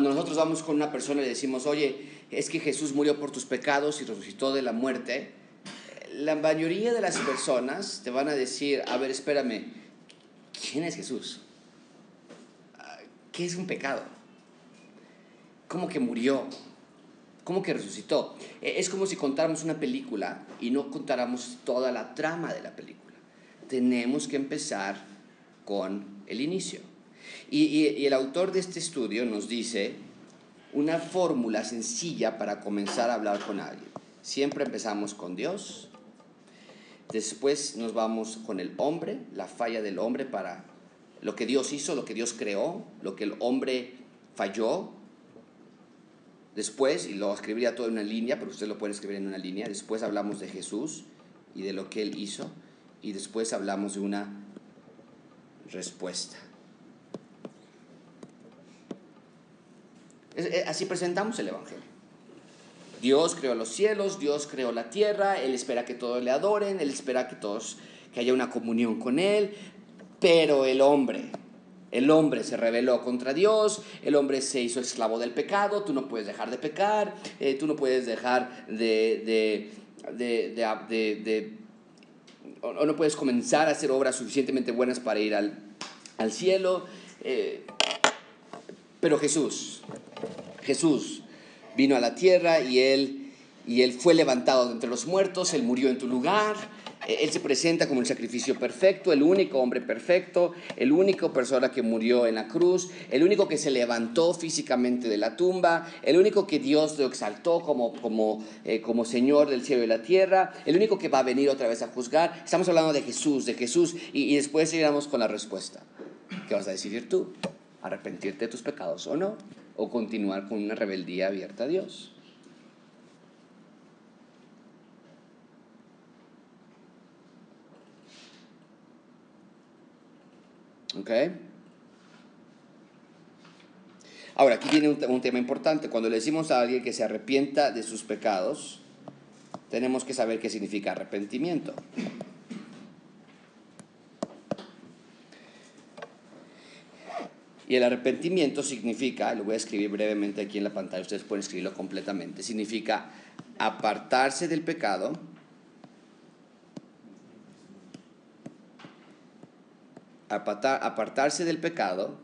Cuando nosotros vamos con una persona y le decimos, oye, es que Jesús murió por tus pecados y resucitó de la muerte, la mayoría de las personas te van a decir, a ver, espérame, ¿quién es Jesús? ¿Qué es un pecado? ¿Cómo que murió? ¿Cómo que resucitó? E, es como si contáramos una película y no contáramos toda la trama de la película. tenemos que empezar con el inicio. Y, el autor de este estudio nos dice una fórmula sencilla para comenzar a hablar con alguien. Siempre empezamos con Dios, después nos vamos con el hombre, la falla del hombre para lo que Dios hizo, lo que Dios creó, lo que el hombre falló. Después, y lo escribiría todo en una línea, pero usted lo puede escribir en una línea, después hablamos de Jesús y de lo que Él hizo, y después hablamos de una respuesta. Es- es- Así presentamos el Evangelio. Dios creó los cielos, Dios creó la tierra, Él espera que todos le adoren, Él espera que todos, que haya una comunión con Él, pero el hombre, el hombre se rebeló contra Dios, el hombre se hizo esclavo del pecado, tú no puedes dejar de pecar, eh, tú no puedes dejar de, de, de, de- o no puedes comenzar a hacer obras suficientemente buenas para ir al, al cielo. eh, pero Jesús, Jesús vino a la tierra y él, y él fue levantado de entre los muertos, él murió en tu lugar, eh, él se presenta como el sacrificio perfecto, el único hombre perfecto, el único persona que murió en la cruz, el único que se levantó físicamente de la tumba, el único que Dios lo exaltó como, como, eh, como Señor del cielo y la tierra, el único que va a venir otra vez a juzgar. Estamos hablando de Jesús, de Jesús, y, después seguiremos con la respuesta. ¿Qué vas a decidir tú? ¿Arrepentirte de tus pecados o no? ¿O continuar con una rebeldía abierta a Dios? ¿Ok? Ahora, aquí viene un, un tema importante. Cuando le decimos a alguien que se arrepienta de sus pecados, tenemos que saber qué significa arrepentimiento. Y el arrepentimiento significa, lo voy a escribir brevemente aquí en la pantalla, ustedes pueden escribirlo completamente, significa apartarse del pecado, apartarse del pecado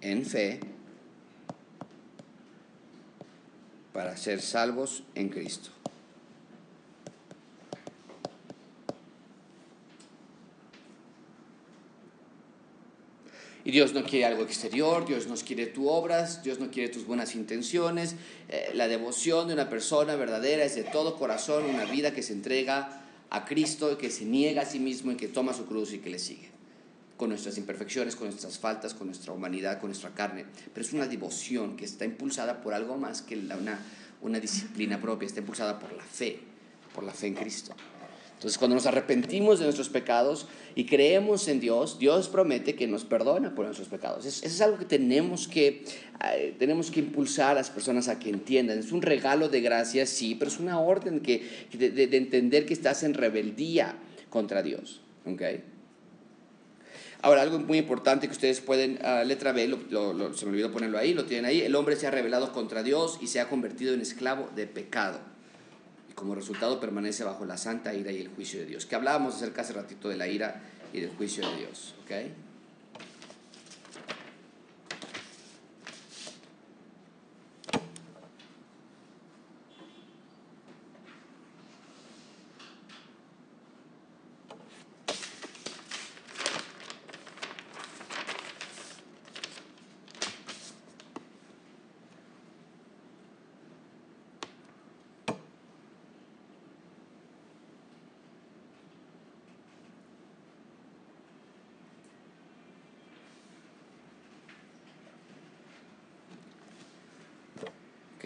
en fe para ser salvos en Cristo. Y Dios no quiere algo exterior, Dios no quiere tus obras, Dios no quiere tus buenas intenciones. Eh, la devoción de una persona verdadera es de todo corazón, una vida que se entrega a Cristo, que se niega a sí mismo y que toma su cruz y que le sigue. Con nuestras imperfecciones, con nuestras faltas, con nuestra humanidad, con nuestra carne. Pero es una devoción que está impulsada por algo más que una, una disciplina propia, está impulsada por la fe, por la fe en Cristo. Entonces, cuando nos arrepentimos de nuestros pecados y creemos en Dios, Dios promete que nos perdona por nuestros pecados. Es- Eso es algo que tenemos que, tenemos que impulsar a las personas a que entiendan. Es un regalo de gracia, sí, pero es una orden que, de, de- de entender que estás en rebeldía contra Dios. ¿ok? Ahora, algo muy importante que ustedes pueden, ah, letra B, lo- lo- se me olvidó ponerlo ahí, lo tienen ahí, el hombre se ha rebelado contra Dios y se ha convertido en esclavo de pecado como resultado permanece bajo la santa ira y el juicio de Dios. Que hablábamos acerca hace ratito de la ira y del juicio de Dios. ¿ok?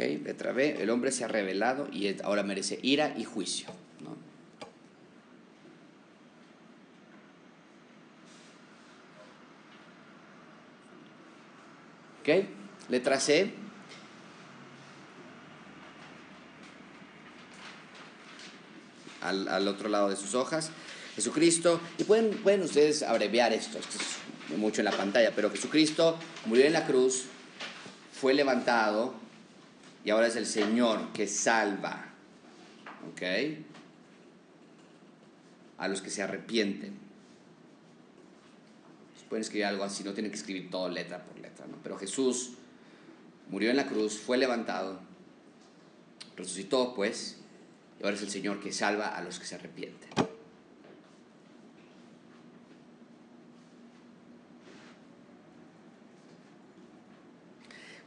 ¿Ok? Letra B, el hombre se ha rebelado y ahora merece ira y juicio. ¿no? ¿Ok? Letra C. Al, al otro lado de sus hojas. Jesucristo, y pueden, pueden ustedes abreviar esto, esto es mucho en la pantalla, pero Jesucristo murió en la cruz, fue levantado y ahora es el Señor que salva. ¿Ok? A los que se arrepienten. Pueden escribir algo así, no tienen que escribir todo letra por letra, ¿no? Pero Jesús murió en la cruz, fue levantado, resucitó pues, y ahora es el Señor que salva a los que se arrepienten.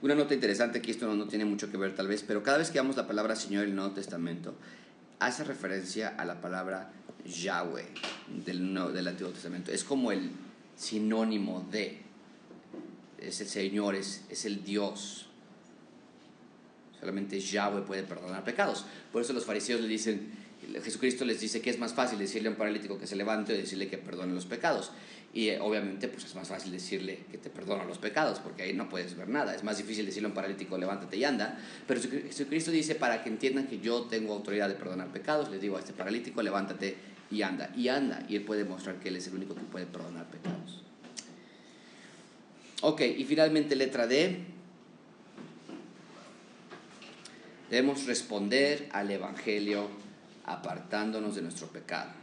Una nota interesante, que esto no, no, tiene mucho que ver tal vez, pero cada vez que damos la palabra Señor en el Nuevo Testamento, hace referencia a la palabra Yahweh del, del Antiguo Testamento. Es como el sinónimo de, es el Señor, es, es el Dios. Solamente Yahweh puede perdonar pecados. Por eso los fariseos le dicen, Jesucristo les dice que es más fácil decirle a un paralítico que se levante o decirle que perdone los pecados. Y eh, obviamente pues es más fácil decirle que te perdona los pecados, porque ahí no puedes ver nada. Es más difícil decirle a un paralítico, levántate y anda. Pero Jesucristo dice, para que entiendan que yo tengo autoridad de perdonar pecados, les digo a este paralítico, levántate y anda. Y anda. Y él puede mostrar que él es el único que puede perdonar pecados. Ok, y finalmente letra D. Debemos responder al Evangelio apartándonos de nuestro pecado.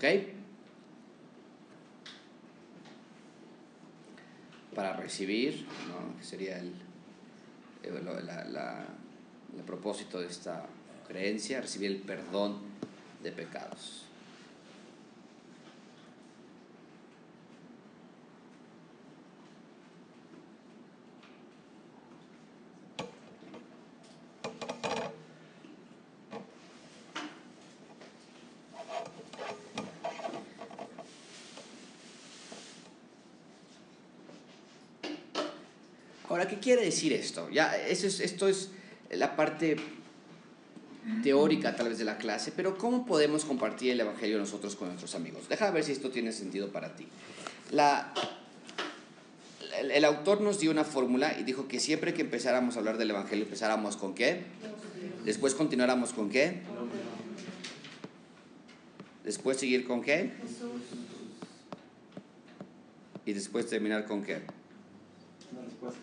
¿Ok? Para recibir, ¿no? que sería el, la, la, el propósito de esta creencia, recibir el perdón de pecados. Ahora, ¿qué quiere decir esto? Ya, eso es, esto es la parte teórica tal vez de la clase, pero ¿cómo podemos compartir el Evangelio nosotros con nuestros amigos? Deja ver si esto tiene sentido para ti. La, el, el autor nos dio una fórmula y dijo que siempre que empezáramos a hablar del Evangelio, empezáramos con qué? Después continuáramos con qué? Después seguir con qué? Y después terminar con qué? Una respuesta.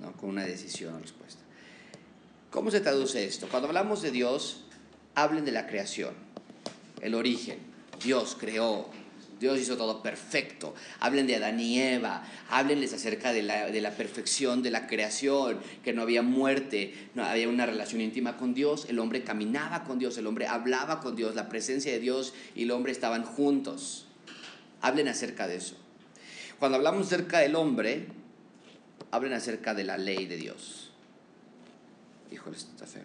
¿no? Con una decisión o respuesta. ¿Cómo se traduce esto? Cuando hablamos de Dios, hablen de la creación, el origen. Dios creó, Dios hizo todo perfecto. Hablen de Adán y Eva, háblenles acerca de la, de la perfección de la creación, que no había muerte, no había una relación íntima con Dios, el hombre caminaba con Dios, el hombre hablaba con Dios, la presencia de Dios y el hombre estaban juntos. Hablen acerca de eso. Cuando hablamos acerca del hombre, hablen acerca de la ley de Dios. Híjole, está feo.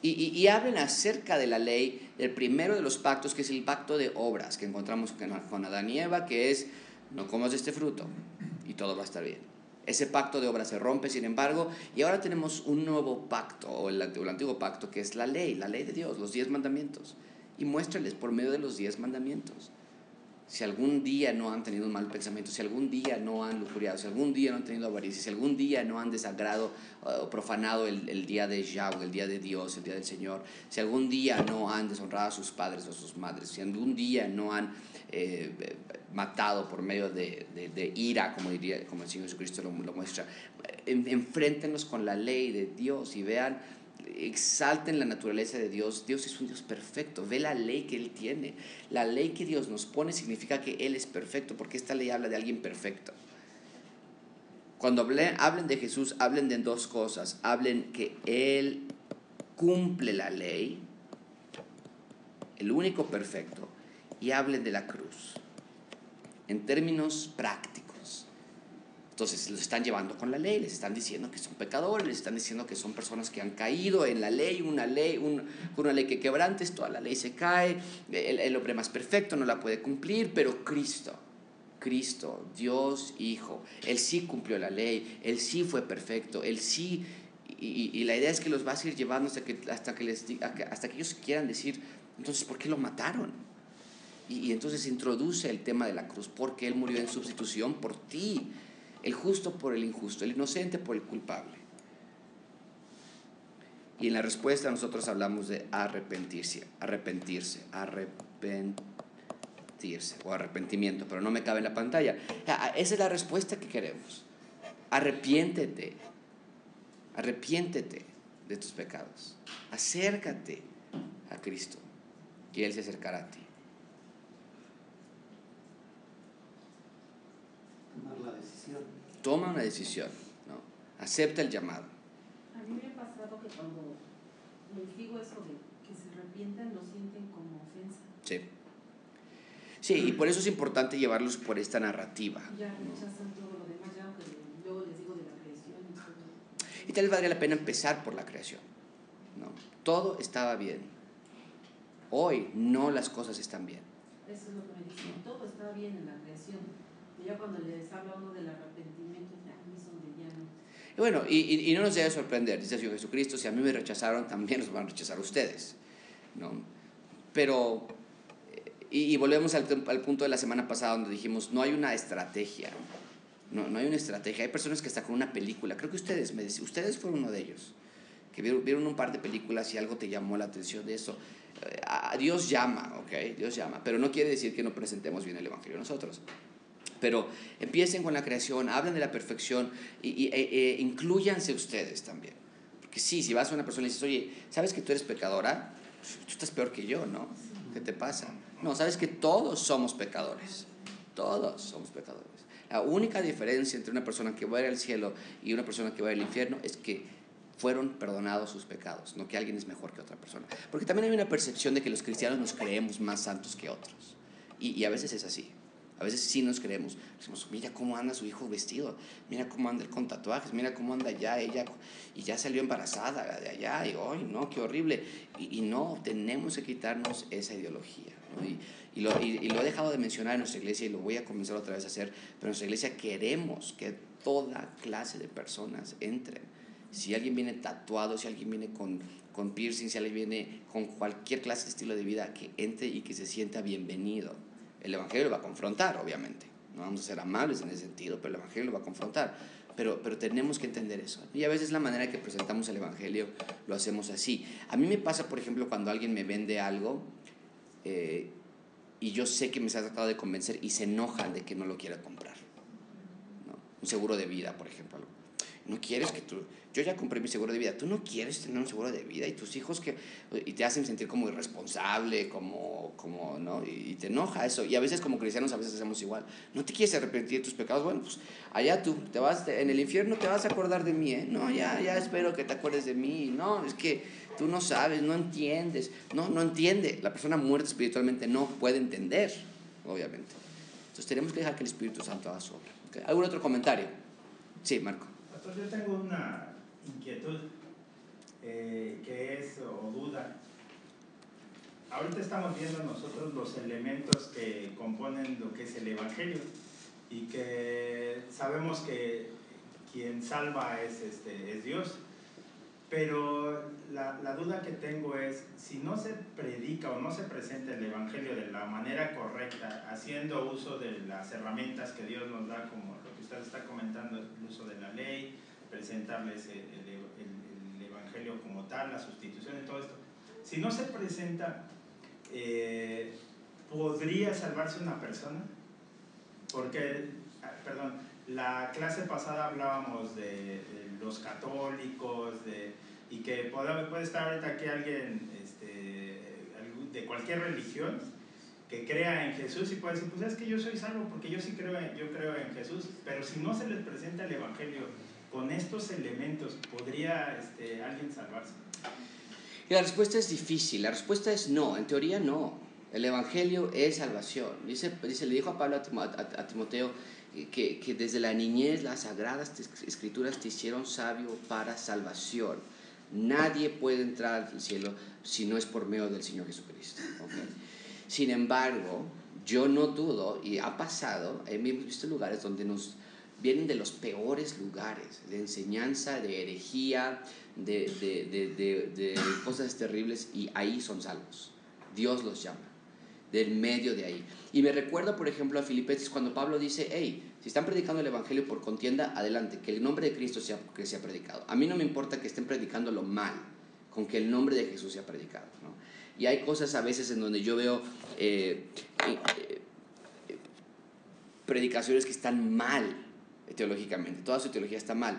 Y, y, y, hablen acerca de la ley del primero de los pactos, que es el pacto de obras, que encontramos con Adán y Eva, que es, no comas este fruto y todo va a estar bien. Ese pacto de obras se rompe, sin embargo, y ahora tenemos un nuevo pacto, o el, el antiguo pacto, que es la ley, la ley de Dios, los diez mandamientos. Y muéstrales por medio de los diez mandamientos si algún día no han tenido un mal pensamiento, si algún día no han lujuriado, si algún día no han tenido avaricia, si algún día no han desagrado o profanado el, el, día de Yahweh, el día de Dios, el día del Señor, si algún día no han deshonrado a sus padres o a sus madres, si algún día no han eh, matado por medio de, de, de, ira, como, diría, como el Señor Jesucristo lo, lo muestra, en, enfréntenos con la ley de Dios y vean exalten la naturaleza de Dios. Dios es un Dios perfecto. Ve la ley que Él tiene. La ley que Dios nos pone significa que Él es perfecto, porque esta ley habla de alguien perfecto. Cuando hablen, hablen de Jesús, hablen de dos cosas. Hablen que Él cumple la ley, el único perfecto, y hablen de la cruz, en términos prácticos. Entonces los están llevando con la ley, les están diciendo que son pecadores, les están diciendo que son personas que han caído en la ley, una ley, un, una ley que quebrantes, toda la ley se cae, el, el hombre más perfecto no la puede cumplir, pero Cristo, Cristo, Dios Hijo, Él sí cumplió la ley, Él sí fue perfecto, Él sí, y, y la idea es que los va a seguir llevando hasta que, hasta que, les, hasta que ellos quieran decir, entonces, ¿por qué lo mataron? Y, y entonces introduce el tema de la cruz, porque Él murió en sustitución por ti el justo por el injusto, el inocente por el culpable. Y en la respuesta nosotros hablamos de arrepentirse, arrepentirse, arrepentirse o arrepentimiento, pero no me cabe en la pantalla. Esa es la respuesta que queremos. Arrepiéntete, arrepiéntete de tus pecados. Acércate a Cristo y Él se acercará a ti. Decisión. Toma una decisión, ¿no? Acepta el llamado. A mí me ha pasado que cuando les digo eso de que se arrepientan, lo sienten como ofensa. Sí. Sí, y por eso es importante llevarlos por esta narrativa. Ya rechazan todo lo demás, ya aunque luego les digo de la creación y tal vez valga la pena empezar por la creación. ¿no? Todo estaba bien. Hoy no las cosas están bien. Eso es lo que me dicen. Todo está bien en la creación. Ya cuando les habla uno del arrepentimiento, es donde ya no. Y bueno, y, no nos debe sorprender, dice el Jesucristo, si a mí me rechazaron, también los van a rechazar ustedes. ¿no? Pero, y, volvemos al, punto de la semana pasada donde dijimos, no hay una estrategia. No, no hay una estrategia. Hay personas que están con una película. Creo que ustedes, me dec- ustedes fueron uno de ellos. Que vieron, vieron un par de películas y algo te llamó la atención de eso. Eh, Dios llama, ¿ok? Dios llama. Pero no quiere decir que no presentemos bien el Evangelio nosotros. Pero empiecen con la creación, hablen de la perfección y, e- e inclúyanse ustedes también. Porque sí, si vas a una persona y dices, oye, ¿sabes que tú eres pecadora? Tú estás peor que yo, ¿no? ¿Qué te pasa? No, sabes que todos somos pecadores. Todos somos pecadores. La única diferencia entre una persona que va al cielo y una persona que va al infierno es que fueron perdonados sus pecados, no que alguien es mejor que otra persona. Porque también hay una percepción de que los cristianos nos creemos más santos que otros. Y a veces es así. A veces sí nos creemos. Decimos, mira cómo anda su hijo vestido, mira cómo anda él con tatuajes, mira cómo anda ya ella, y ya salió embarazada de allá, y hoy no, qué horrible. Y, no, tenemos que quitarnos esa ideología. y lo he dejado de mencionar en nuestra iglesia y lo voy a comenzar otra vez a hacer, pero en nuestra iglesia queremos que toda clase de personas entren. Si alguien viene tatuado, si alguien viene con, con piercing, si alguien viene con cualquier clase de estilo de vida, que entre y que se sienta bienvenido. El Evangelio lo va a confrontar, obviamente. No vamos a ser amables en ese sentido, pero el Evangelio lo va a confrontar. Pero, pero tenemos que entender eso. Y a veces la manera que presentamos el Evangelio lo hacemos así. A mí me pasa, por ejemplo, cuando alguien me vende algo eh, y yo sé que me se ha tratado de convencer y se enojan de que no lo quiera comprar. Un seguro de vida, por ejemplo. No quieres que tú... Yo ya compré mi seguro de vida. Tú no quieres tener un seguro de vida y tus hijos que... Y te hacen sentir como irresponsable, como... como ¿no? Y, te enoja eso. Y a veces como cristianos a veces hacemos igual. No te quieres arrepentir de tus pecados. Bueno, pues allá tú. Te vas, en el infierno te vas a acordar de mí, ¿eh? No, ya, ya espero que te acuerdes de mí. No, es que tú no sabes, no entiendes. No, no entiende. La persona muerta espiritualmente no puede entender, obviamente. Entonces tenemos que dejar que el Espíritu Santo haga su obra. ¿ok? ¿Algún otro comentario? Sí, Marco. Yo tengo una inquietud eh, que es o duda. Ahorita estamos viendo nosotros los elementos que componen lo que es el Evangelio y que sabemos que quien salva es, este, es Dios. Pero la, la duda que tengo es, si no se predica o no se presenta el Evangelio de la manera correcta, haciendo uso de las herramientas que Dios nos da, como lo que usted está comentando, el uso de la ley, presentarles el, el- el- el Evangelio como tal, la sustitución y todo esto, si no se presenta, eh, ¿podría salvarse una persona? Porque, ah, perdón, la clase pasada hablábamos de, de los católicos, de, y que puede, puede estar ahorita aquí alguien este, de cualquier religión que crea en Jesús y puede decir, pues es que yo soy salvo porque yo sí creo yo creo en Jesús, pero si no se les presenta el Evangelio con estos elementos, ¿podría este, alguien salvarse? Y la respuesta es difícil. La respuesta es no. En teoría, no. El Evangelio es salvación. Dice, dice le dijo a Pablo a, Timo- a- a Timoteo que, que desde la niñez las sagradas escrituras te hicieron sabio para salvación. Nadie puede entrar al cielo si no es por medio del Señor Jesucristo. Sin embargo, yo no dudo, y ha pasado, hemos visto lugares donde nos vienen de los peores lugares, de enseñanza, de herejía, de, de, de, de, cosas terribles, y ahí son salvos. Dios los llama, del medio de ahí. Y me recuerda, por ejemplo, a Filipenses cuando Pablo dice, hey, si están predicando el Evangelio por contienda, adelante, que el nombre de Cristo sea, que sea predicado. A mí no me importa que estén predicándolo mal, con que el nombre de Jesús sea predicado. ¿no? Y hay cosas a veces en donde yo veo eh, eh, eh, predicaciones que están mal teológicamente, toda su teología está mal.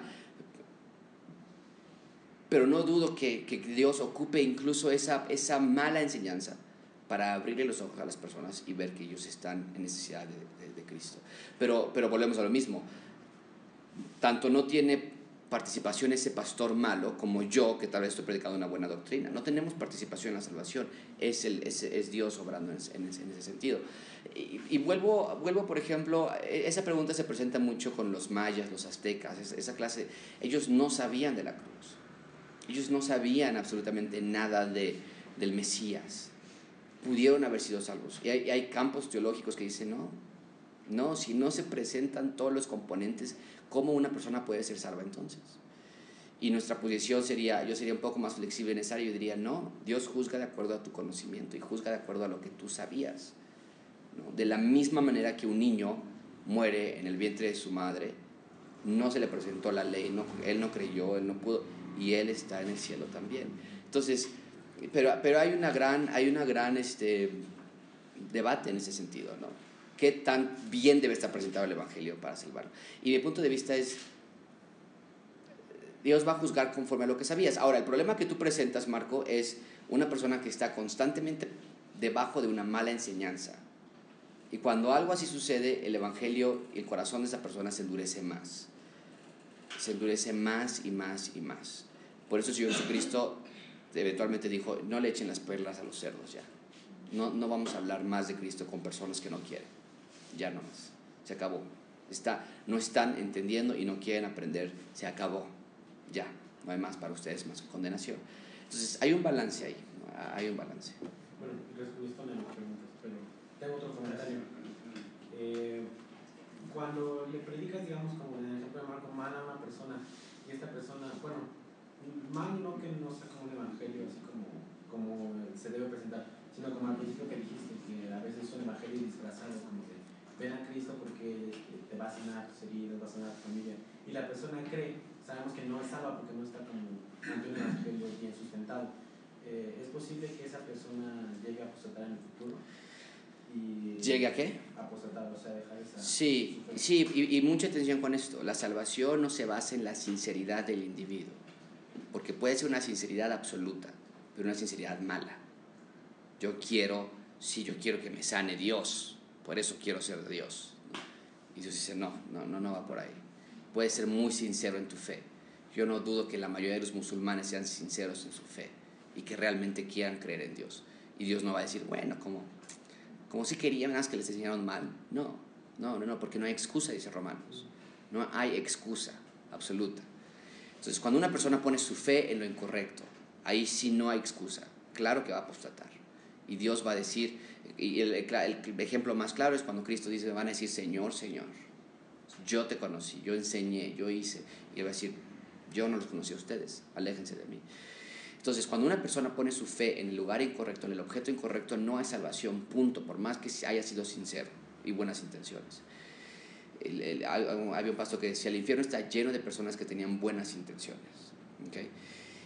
Pero no dudo que, que Dios ocupe incluso esa, esa mala enseñanza para abrirle los ojos a las personas y ver que ellos están en necesidad de, de, Cristo. Pero, pero volvemos a lo mismo. Tanto no tiene participación ese pastor malo como yo, que tal vez estoy predicando una buena doctrina. No tenemos participación en la salvación, es, el, es, es Dios obrando en, en, en ese sentido. Y, vuelvo, vuelvo, por ejemplo, esa pregunta se presenta mucho con los mayas, los aztecas, esa, clase, ellos no sabían de la cruz, ellos no sabían absolutamente nada de, del Mesías, pudieron haber sido salvos. Y hay, y hay campos teológicos que dicen, no, no, si no se presentan todos los componentes ¿Cómo una persona puede ser salva entonces? Y nuestra posición sería, yo sería un poco más flexible en esa área, yo diría, no, Dios juzga de acuerdo a tu conocimiento y juzga de acuerdo a lo que tú sabías. De la misma manera que un niño muere en el vientre de su madre, no se le presentó la ley, no, él no creyó, él no pudo, y él está en el cielo también. Entonces, pero, pero hay una gran, hay una gran este, debate en ese sentido, ¿no? qué tan bien debe estar presentado el Evangelio para salvarlo. Y mi punto de vista es, Dios va a juzgar conforme a lo que sabías. Ahora, el problema que tú presentas, Marco, es una persona que está constantemente debajo de una mala enseñanza. Y cuando algo así sucede, el Evangelio y el corazón de esa persona se endurece más. Se endurece más y más y más. Por eso el Señor Jesucristo eventualmente dijo, no le echen las perlas a los cerdos ya. No, no vamos a hablar más de Cristo con personas que no quieren ya no más, se acabó. Está, no están entendiendo y no quieren aprender, se acabó, ya, no hay más para ustedes, más condenación. Entonces, hay un balance ahí, hay un balance. Bueno, a las preguntas, pero tengo otro comentario. Eh, cuando le predicas, digamos, como en el ejemplo de Marco, mal a una persona, y esta persona, bueno, mal no que no sea como un evangelio, así como, como se debe presentar, sino como al principio que dijiste, que a veces es un evangelio disfrazado, como de ven a Cristo porque te va a sanar tus heridas, va a sanar tu familia. Y la persona cree, sabemos que no es salva porque no está como ante un evangelio bien sustentado. Eh, ¿Es posible que esa persona llegue a apostatar en el futuro? Y ¿Llegue a qué? Esa. Sí, sí, y, y mucha atención con esto. La salvación no se basa en la sinceridad del individuo, porque puede ser una sinceridad absoluta, pero una sinceridad mala. Yo quiero, sí, yo quiero que me sane Dios, por eso quiero ser de Dios. Y Dios dice, no, no, no, no va por ahí. Puedes ser muy sincero en tu fe. Yo no dudo que la mayoría de los musulmanes sean sinceros en su fe y que realmente quieran creer en Dios. Y Dios no va a decir, bueno, como, como si querían más que les enseñaron mal. No, no, no, no, porque no hay excusa, dice Romanos. No hay excusa absoluta. Entonces, cuando una persona pone su fe en lo incorrecto, ahí sí no hay excusa. Claro que va a apostatar. Y Dios va a decir, y el, el, ejemplo más claro es cuando Cristo dice, van a decir, Señor, Señor, yo te conocí, yo enseñé, yo hice. Y él va a decir, yo no los conocí a ustedes, aléjense de mí. Entonces, cuando una persona pone su fe en el lugar incorrecto, en el objeto incorrecto, no hay salvación, punto, por más que haya sido sincero y buenas intenciones. El, el, había un pastor que decía, el infierno está lleno de personas que tenían buenas intenciones. ¿okay?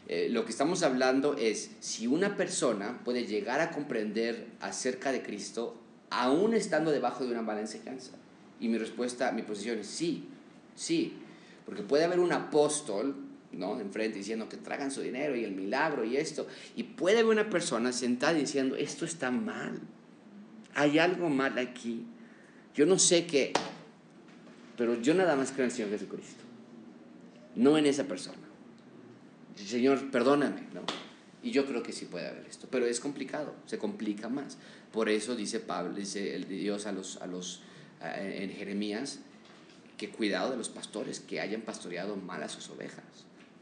Eh, lo que estamos hablando es si una persona puede llegar a comprender acerca de Cristo aún estando debajo de una mala enseñanza. Y mi respuesta, mi posición es sí, sí, porque puede haber un apóstol, ¿no? Enfrente diciendo que tragan su dinero y el milagro y esto, y puede haber una persona sentada diciendo, esto está mal, hay algo mal aquí, yo no sé qué, pero yo nada más creo en el Señor Jesucristo, no en esa persona. Señor, perdóname, ¿no? Y yo creo que sí puede haber esto, pero es complicado, se complica más. Por eso dice Pablo, dice el Dios a los, a los, en Jeremías, que cuidado de los pastores que hayan pastoreado mal a sus ovejas.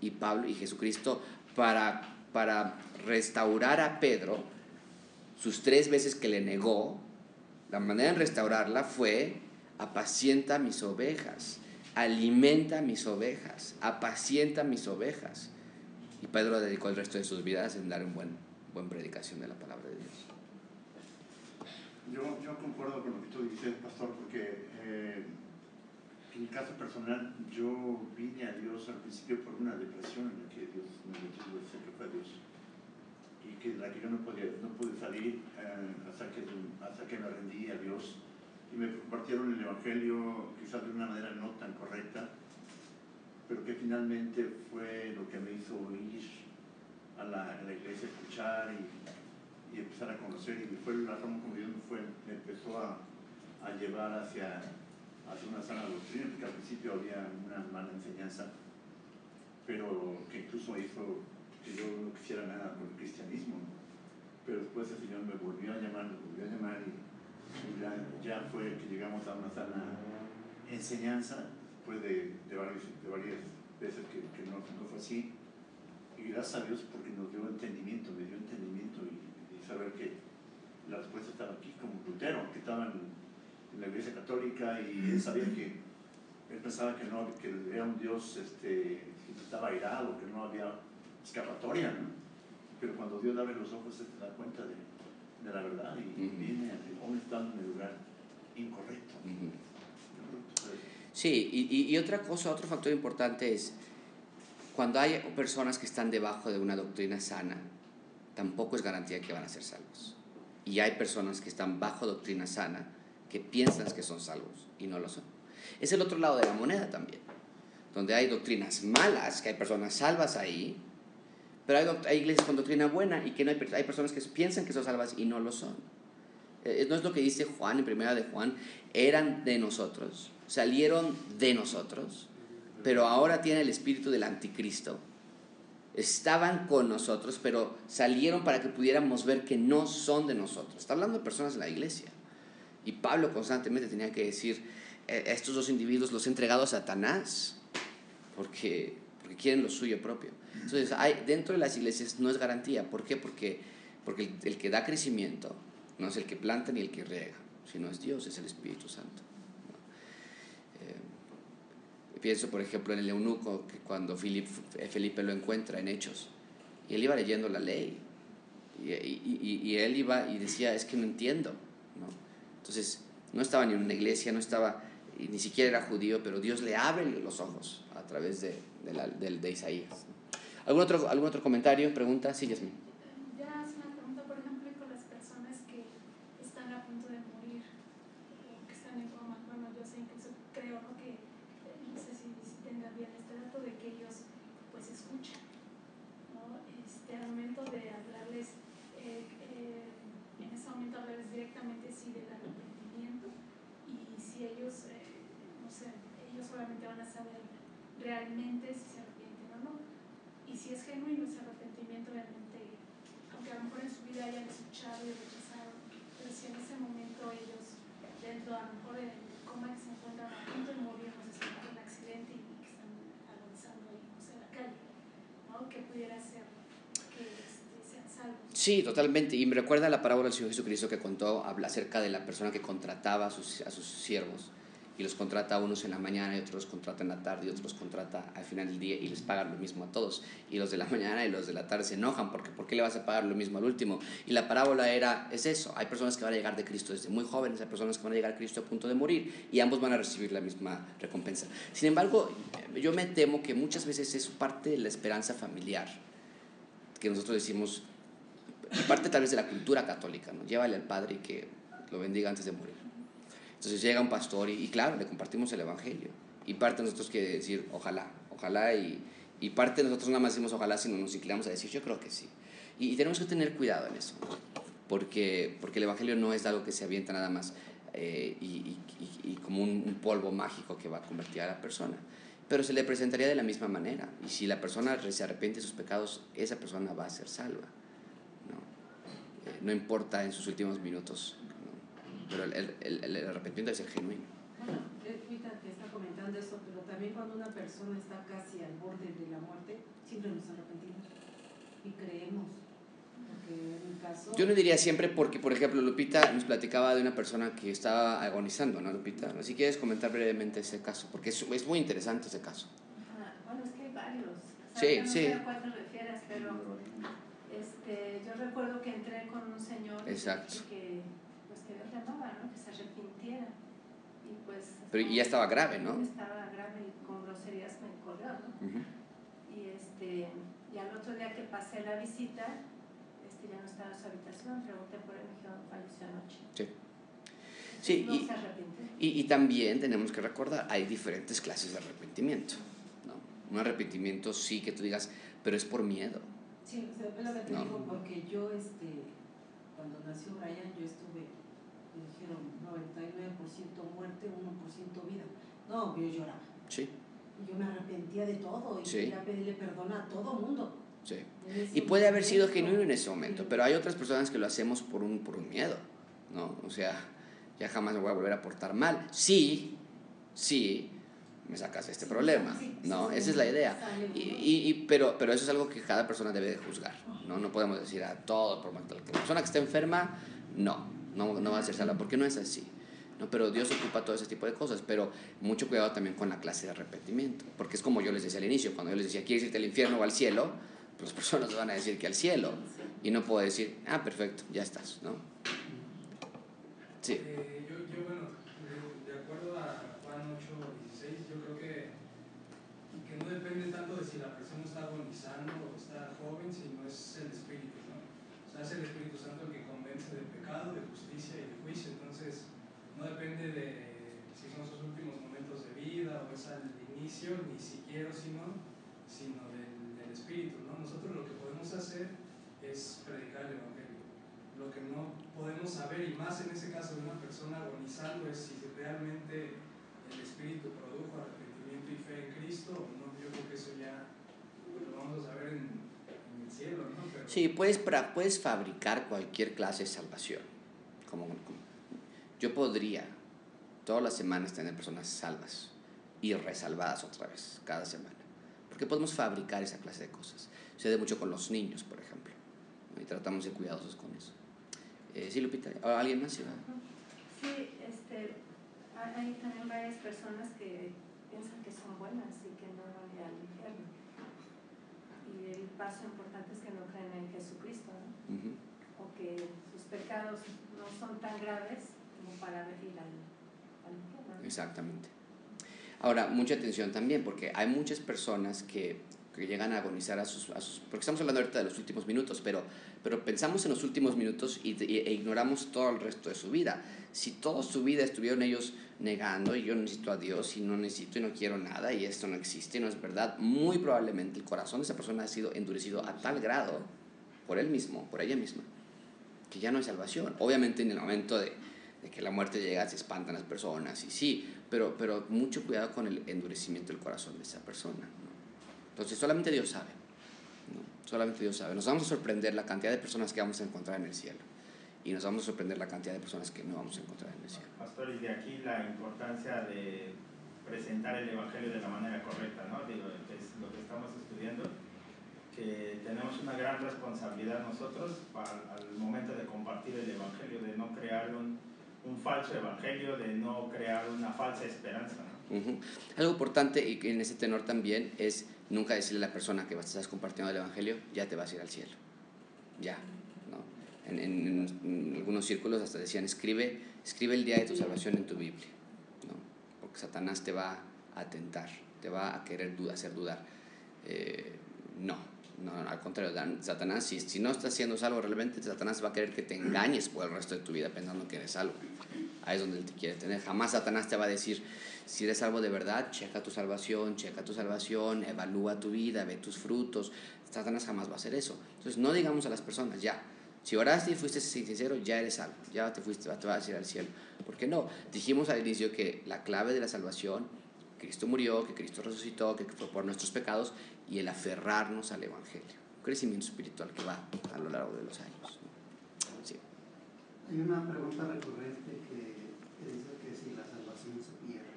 Y Pablo y Jesucristo, para, para restaurar a Pedro, sus tres veces que le negó, la manera de restaurarla fue, apacienta mis ovejas, alimenta mis ovejas, apacienta mis ovejas. Y Pedro dedicó el resto de sus vidas en dar una buen, buena predicación de la palabra de Dios. Yo, yo concuerdo con lo que tú dices, pastor, porque eh, en mi caso personal, yo vine a Dios al principio por una depresión en la que Dios me metió, sé que fue Dios. y que la que yo no, podía, no pude salir eh, hasta, que, hasta que me rendí a Dios y me compartieron el Evangelio quizás de una manera no tan correcta, pero que finalmente fue lo que me hizo ir a la, a la iglesia, escuchar y, y, empezar a conocer y fue la razón como Dios me, fue, me empezó a, a llevar hacia, hacia una sana doctrina, porque al principio había una mala enseñanza, pero que incluso hizo que yo no quisiera nada con el cristianismo. Pero después el Señor me volvió a llamar, me volvió a llamar y, ya, fue que llegamos a una sana enseñanza, después de, de, varias, de varias veces que, que no, fue así. Y gracias a Dios porque nos dio entendimiento, me dio entendimiento y, y saber que la respuesta estaba aquí, como Lutero, que estaba en, la iglesia católica y él sabía que él pensaba que no que era un Dios este, que estaba airado, que no había escapatoria, ¿no? Pero cuando Dios abre los ojos se da cuenta de, de la verdad y uh -huh. viene aún estando en el lugar incorrecto. Uh -huh. Sí, y, y, otra cosa, otro factor importante es cuando hay personas que están debajo de una doctrina sana, tampoco es garantía que van a ser salvos. Y hay personas que están bajo doctrina sana que piensan que son salvos y no lo son. Es el otro lado de la moneda también, donde hay doctrinas malas, que hay personas salvas ahí, pero hay, hay iglesias con doctrina buena y que no hay, hay, personas que piensan que son salvas y no lo son. Eh, no es lo que dice Juan en primera de Juan, eran de nosotros, salieron de nosotros, pero ahora tiene el espíritu del anticristo. Estaban con nosotros, pero salieron para que pudiéramos ver que no son de nosotros. Está hablando de personas de la iglesia. Y Pablo constantemente tenía que decir, eh, estos dos individuos los he entregado a Satanás, porque, porque quieren lo suyo propio. Entonces, hay, dentro de las iglesias no es garantía. ¿Por qué? Porque, porque el, el, que da crecimiento no es el que planta ni el que riega, sino es Dios, es el Espíritu Santo. Eh, pienso, por ejemplo, en el eunuco, que cuando Felipe, Felipe lo encuentra en Hechos, y él iba leyendo la ley, y, y, y, él iba y decía, es que no entiendo. Entonces, no estaba ni en una iglesia, no estaba, ni siquiera era judío, pero Dios le abre los ojos a través de, de, la, de, de Isaías. ¿Algún otro, ¿Algún otro comentario, pregunta? Sí, Yasmin. Ya hace una pregunta, por ejemplo, con las personas que están a punto de morir, que están en coma. Bueno, yo sé, incluso creo ¿no? que, no sé si, si tengan bien este dato, de que ellos pues escuchan, ¿no? Este, al momento de hablarles, eh, eh, en ese momento hablarles directamente sí del arrepentimiento y si ellos, eh, no sé, ellos solamente van a saber realmente si se arrepienten o no y si es genuino ese arrepentimiento realmente, aunque a lo mejor en su vida hayan escuchado y rechazado, pero si en ese momento ellos, dentro a lo mejor del coma que se encuentran a punto de morir, no si en un accidente y que están agonizando ahí, no sé, la calle, ¿no? Que pudiera ser que este, sean salvos. Sí, totalmente. Y me recuerda la parábola del Señor Jesucristo que contó, acerca de la persona que contrataba a sus, a sus siervos y los contrata unos en la mañana y otros los contrata en la tarde y otros los contrata al final del día y les pagan lo mismo a todos. Y los de la mañana y los de la tarde se enojan porque ¿por qué le vas a pagar lo mismo al último? Y la parábola era, es eso, hay personas que van a llegar de Cristo desde muy jóvenes, hay personas que van a llegar a Cristo a punto de morir y ambos van a recibir la misma recompensa. Sin embargo, yo me temo que muchas veces es parte de la esperanza familiar, que nosotros decimos, parte tal vez de la cultura católica, ¿no? Llévale al Padre y que lo bendiga antes de morir. Entonces llega un pastor y, claro, le compartimos el Evangelio. Y parte de nosotros quiere decir, ojalá, ojalá. Y, y, parte de nosotros nada más decimos ojalá, sino nos inclinamos a decir, yo creo que sí. Y, tenemos que tener cuidado en eso, porque, porque el Evangelio no es algo que se avienta nada más eh, y, y, como un, un, polvo mágico que va a convertir a la persona. Pero se le presentaría de la misma manera. Y si la persona se arrepiente de sus pecados, esa persona va a ser salva. No, eh, no importa en sus últimos minutos pero el, el, el, arrepentimiento es el genuino. Bueno, ahorita que está comentando eso, pero también cuando una persona está casi al borde de la muerte, siempre nos arrepentimos y creemos. Porque en caso... Yo no diría siempre porque, por ejemplo, Lupita nos platicaba de una persona que estaba agonizando, ¿no, Lupita? Si quieres comentar brevemente ese caso, porque es, es muy interesante ese caso. Bueno, es que hay varios. O sea, sí, no sí. sé a cuál te refieres, pero este, yo recuerdo que entré con un señor Exacto. que llamaba, ¿no? Que se arrepintiera. Y pues... Pero ya estaba grave, ¿no? Estaba grave y con groserías me corrió, ¿no? Uh -huh. Y este... Y al otro día que pasé la visita, este, ya no está en su habitación, pregunté por él, me dijeron, falleció anoche. Sí. Sí, no y- se. Y, y también tenemos que recordar, hay diferentes clases de arrepentimiento. ¿no? Un arrepentimiento sí que tú digas, pero es por miedo. Sí, o sea, es lo que te No. digo, porque yo, este, cuando nació Brian, yo estuve, me dijeron 99% muerte, 1% vida. No, yo lloraba. Sí, Y yo me arrepentía de todo y Sí. quería pedirle perdón a todo mundo. sí. Y puede haber sido genuino en ese momento, pero hay otras personas que lo hacemos por un, por un miedo, ¿no? O sea, ya jamás me voy a volver a portar mal. Sí, sí, me sacas de este Sí, problema, sí, ¿no? sí, Esa es la idea. Y, y- y- pero, pero eso es algo que cada persona debe de juzgar, ¿no? No podemos decir a todo, por la persona que está enferma, no, no, no va a ser salva, porque no es así. ¿no? Pero Dios ocupa todo ese tipo de cosas, pero mucho cuidado también con la clase de arrepentimiento, porque es como yo les decía al inicio, cuando yo les decía, ¿quieres irte al infierno o al cielo? Pues las personas van a decir que al cielo, y no puedo decir, ah, perfecto, ya estás, ¿no? Sí, Eh, yo, yo, bueno, de, de acuerdo a Juan 8:16, yo creo que, que no depende tanto de si la persona está agonizando o está joven, sino es el Espíritu, ¿no? O sea, es el Espíritu Santo el que convence de pecado, de justicia y de juicio. Entonces, no depende de si son sus últimos momentos de vida o es al inicio, ni si quiero, sino, sino del, del Espíritu, ¿no? Nosotros lo que podemos hacer es predicar el Evangelio lo que no podemos saber, y más en ese caso de una persona agonizando, es si realmente el Espíritu produjo arrepentimiento y fe en Cristo o no. Yo creo que eso ya pues, lo vamos a saber en, en el cielo, ¿no? Pero, sí puedes, puedes fabricar cualquier clase de salvación. Como, como- yo podría todas las semanas tener personas salvas y resalvadas otra vez, cada semana. Porque podemos fabricar esa clase de cosas. Sucede mucho con los niños, por ejemplo. ¿no? Y tratamos de ser cuidadosos con eso. Eh, sí, Lupita, ¿o ¿alguien más? Sí. Sí, este, hay también varias personas que piensan que son buenas y que no van a ir al infierno. Y el paso importante es que no creen en Jesucristo, ¿no? O que sus pecados no son tan graves para al, al. ¿no? Exactamente. Ahora, mucha atención también, porque hay muchas personas que, que llegan a agonizar a sus, a sus... Porque estamos hablando ahorita de los últimos minutos, pero, pero pensamos en los últimos minutos y, y- e ignoramos todo el resto de su vida. Si toda su vida estuvieron ellos negando, y yo necesito a Dios, y no necesito y no quiero nada, y esto no existe, no es verdad, muy probablemente el corazón de esa persona ha sido endurecido a tal grado por él mismo, por ella misma, que ya no hay salvación. Obviamente en el momento de, de que la muerte llega se espantan las personas, y sí, pero, pero mucho cuidado con el endurecimiento del corazón de esa persona. ¿no? Entonces solamente Dios sabe, ¿no? solamente Dios sabe. Nos vamos a sorprender la cantidad de personas que vamos a encontrar en el cielo, y nos vamos a sorprender la cantidad de personas que no vamos a encontrar en el cielo. Pastor, y de aquí la importancia de presentar el Evangelio de la manera correcta, ¿no? Digo, es lo que estamos estudiando, que tenemos una gran responsabilidad nosotros para, al momento de compartir el Evangelio, de no crear un, un falso Evangelio, de no crear una falsa esperanza. Algo importante y en ese tenor también es nunca decirle a la persona que estás compartiendo el Evangelio, ya te vas a ir al cielo. Ya. ¿no? En, en- algunos círculos hasta decían, escribe, escribe el día de tu salvación en tu Biblia. ¿no? Porque Satanás te va a tentar, te va a querer hacer dudar. Eh, no, no, al contrario, Satanás, si, si no estás haciendo salvo realmente, Satanás va a querer que te engañes por el resto de tu vida pensando que eres salvo. Ahí es donde él te quiere tener. Jamás Satanás te va a decir, si eres salvo de verdad, checa tu salvación, checa tu salvación, evalúa tu vida, ve tus frutos. Satanás jamás va a hacer eso. Entonces, no digamos a las personas, ya, si oraste y fuiste sincero, ya eres salvo, ya te fuiste, te vas a ir al cielo. ¿Por qué no? Dijimos al inicio que la clave de la salvación, Cristo murió, que Cristo resucitó, que fue por nuestros pecados y el aferrarnos al Evangelio. Un crecimiento espiritual que va a lo largo de los años. ¿no? Sí. Hay una pregunta recurrente que, que dice que si la salvación se pierde.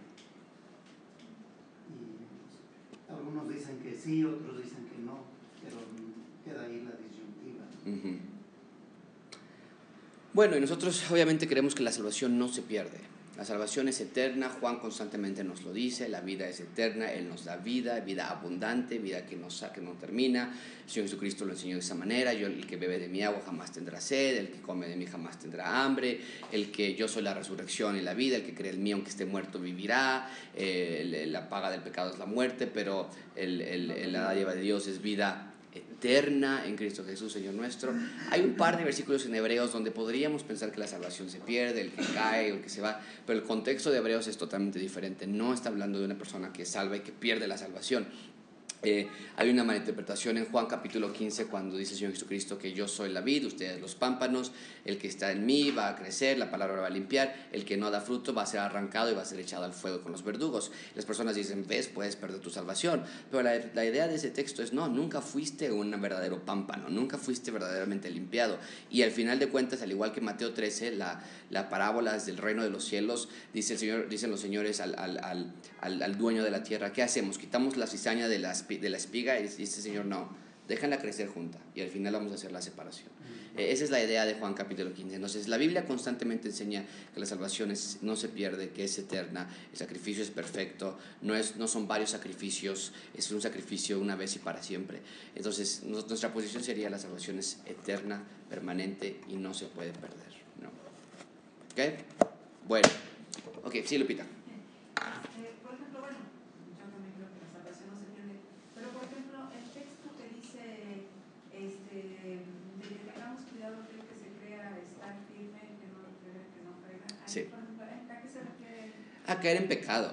Y algunos dicen que sí, otros dicen que no, pero queda ahí la disyuntiva. Ujú. Bueno, y nosotros obviamente creemos que la salvación no se pierde. La salvación es eterna, Juan constantemente nos lo dice, la vida es eterna, Él nos da vida, vida abundante, vida que no, sa- que no termina. El Señor Jesucristo lo enseñó de esa manera, yo el que bebe de mi agua jamás tendrá sed, el que come de mí jamás tendrá hambre, el que yo soy la resurrección y la vida, el que cree en mí aunque esté muerto vivirá, eh, la paga del pecado es la muerte, pero el, el, el- la dádiva de Dios es vida eterna en Cristo Jesús, Señor nuestro. Hay un par de versículos en Hebreos donde podríamos pensar que la salvación se pierde, el que cae o el que se va, pero el contexto de Hebreos es totalmente diferente. No está hablando de una persona que salva y que pierde la salvación. Eh, hay una malinterpretación en Juan capítulo 15 cuando dice el Señor Jesucristo que yo soy la vid, ustedes los pámpanos, el que está en mí va a crecer, la palabra va a limpiar, el que no da fruto va a ser arrancado y va a ser echado al fuego con los verdugos. Las personas dicen, ves, puedes perder tu salvación, pero la, la idea de ese texto es, no, nunca fuiste un verdadero pámpano, nunca fuiste verdaderamente limpiado. Y al final de cuentas, al igual que Mateo 13, la, la parábola del reino de los cielos, dice el Señor, dicen los señores al, al, al, al dueño de la tierra, ¿qué hacemos? Quitamos la cizaña de las de la espiga y dice Señor, no, déjenla crecer junta y al final vamos a hacer la separación. Eh, esa es la idea de Juan capítulo 15. Entonces, la Biblia constantemente enseña que la salvación no se pierde, que es eterna, el sacrificio es perfecto, no, es, no son varios sacrificios, es un sacrificio una vez y para siempre. Entonces, nuestra posición sería la salvación es eterna, permanente y no se puede perder. ¿no? ¿Ok? Bueno, ok, sí, Lupita. A caer en pecado,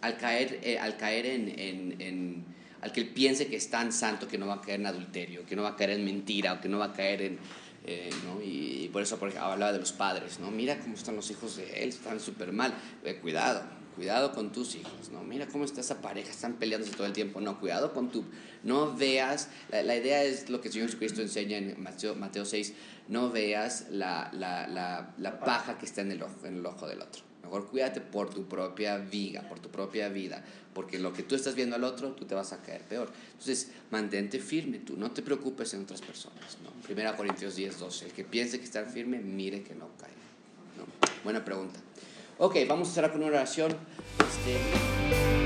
al caer, eh, al caer en, en, en, al que él piense que es tan santo que no va a caer en adulterio, que no va a caer en mentira, o que no va a caer en... Eh, ¿no? y, por eso porque hablaba de los padres, ¿no? Mira cómo están los hijos de él, están súper mal. Eh, cuidado, cuidado con tus hijos, ¿no? Mira cómo está esa pareja, están peleándose todo el tiempo, no, cuidado con tu, no veas, la, idea es lo que el Señor Jesucristo enseña en Mateo, Mateo 6, no veas la, la, la, la paja que está en el, ojo, en el ojo del otro. Mejor cuídate por tu propia vida, por tu propia vida, porque lo que tú estás viendo al otro, tú te vas a caer peor. Entonces, mantente firme tú, no te preocupes en otras personas. ¿no? Primera Corintios 10, 12. El que piense que está firme, mire que no caiga. Buena pregunta. Ok, vamos a cerrar con una oración. Este,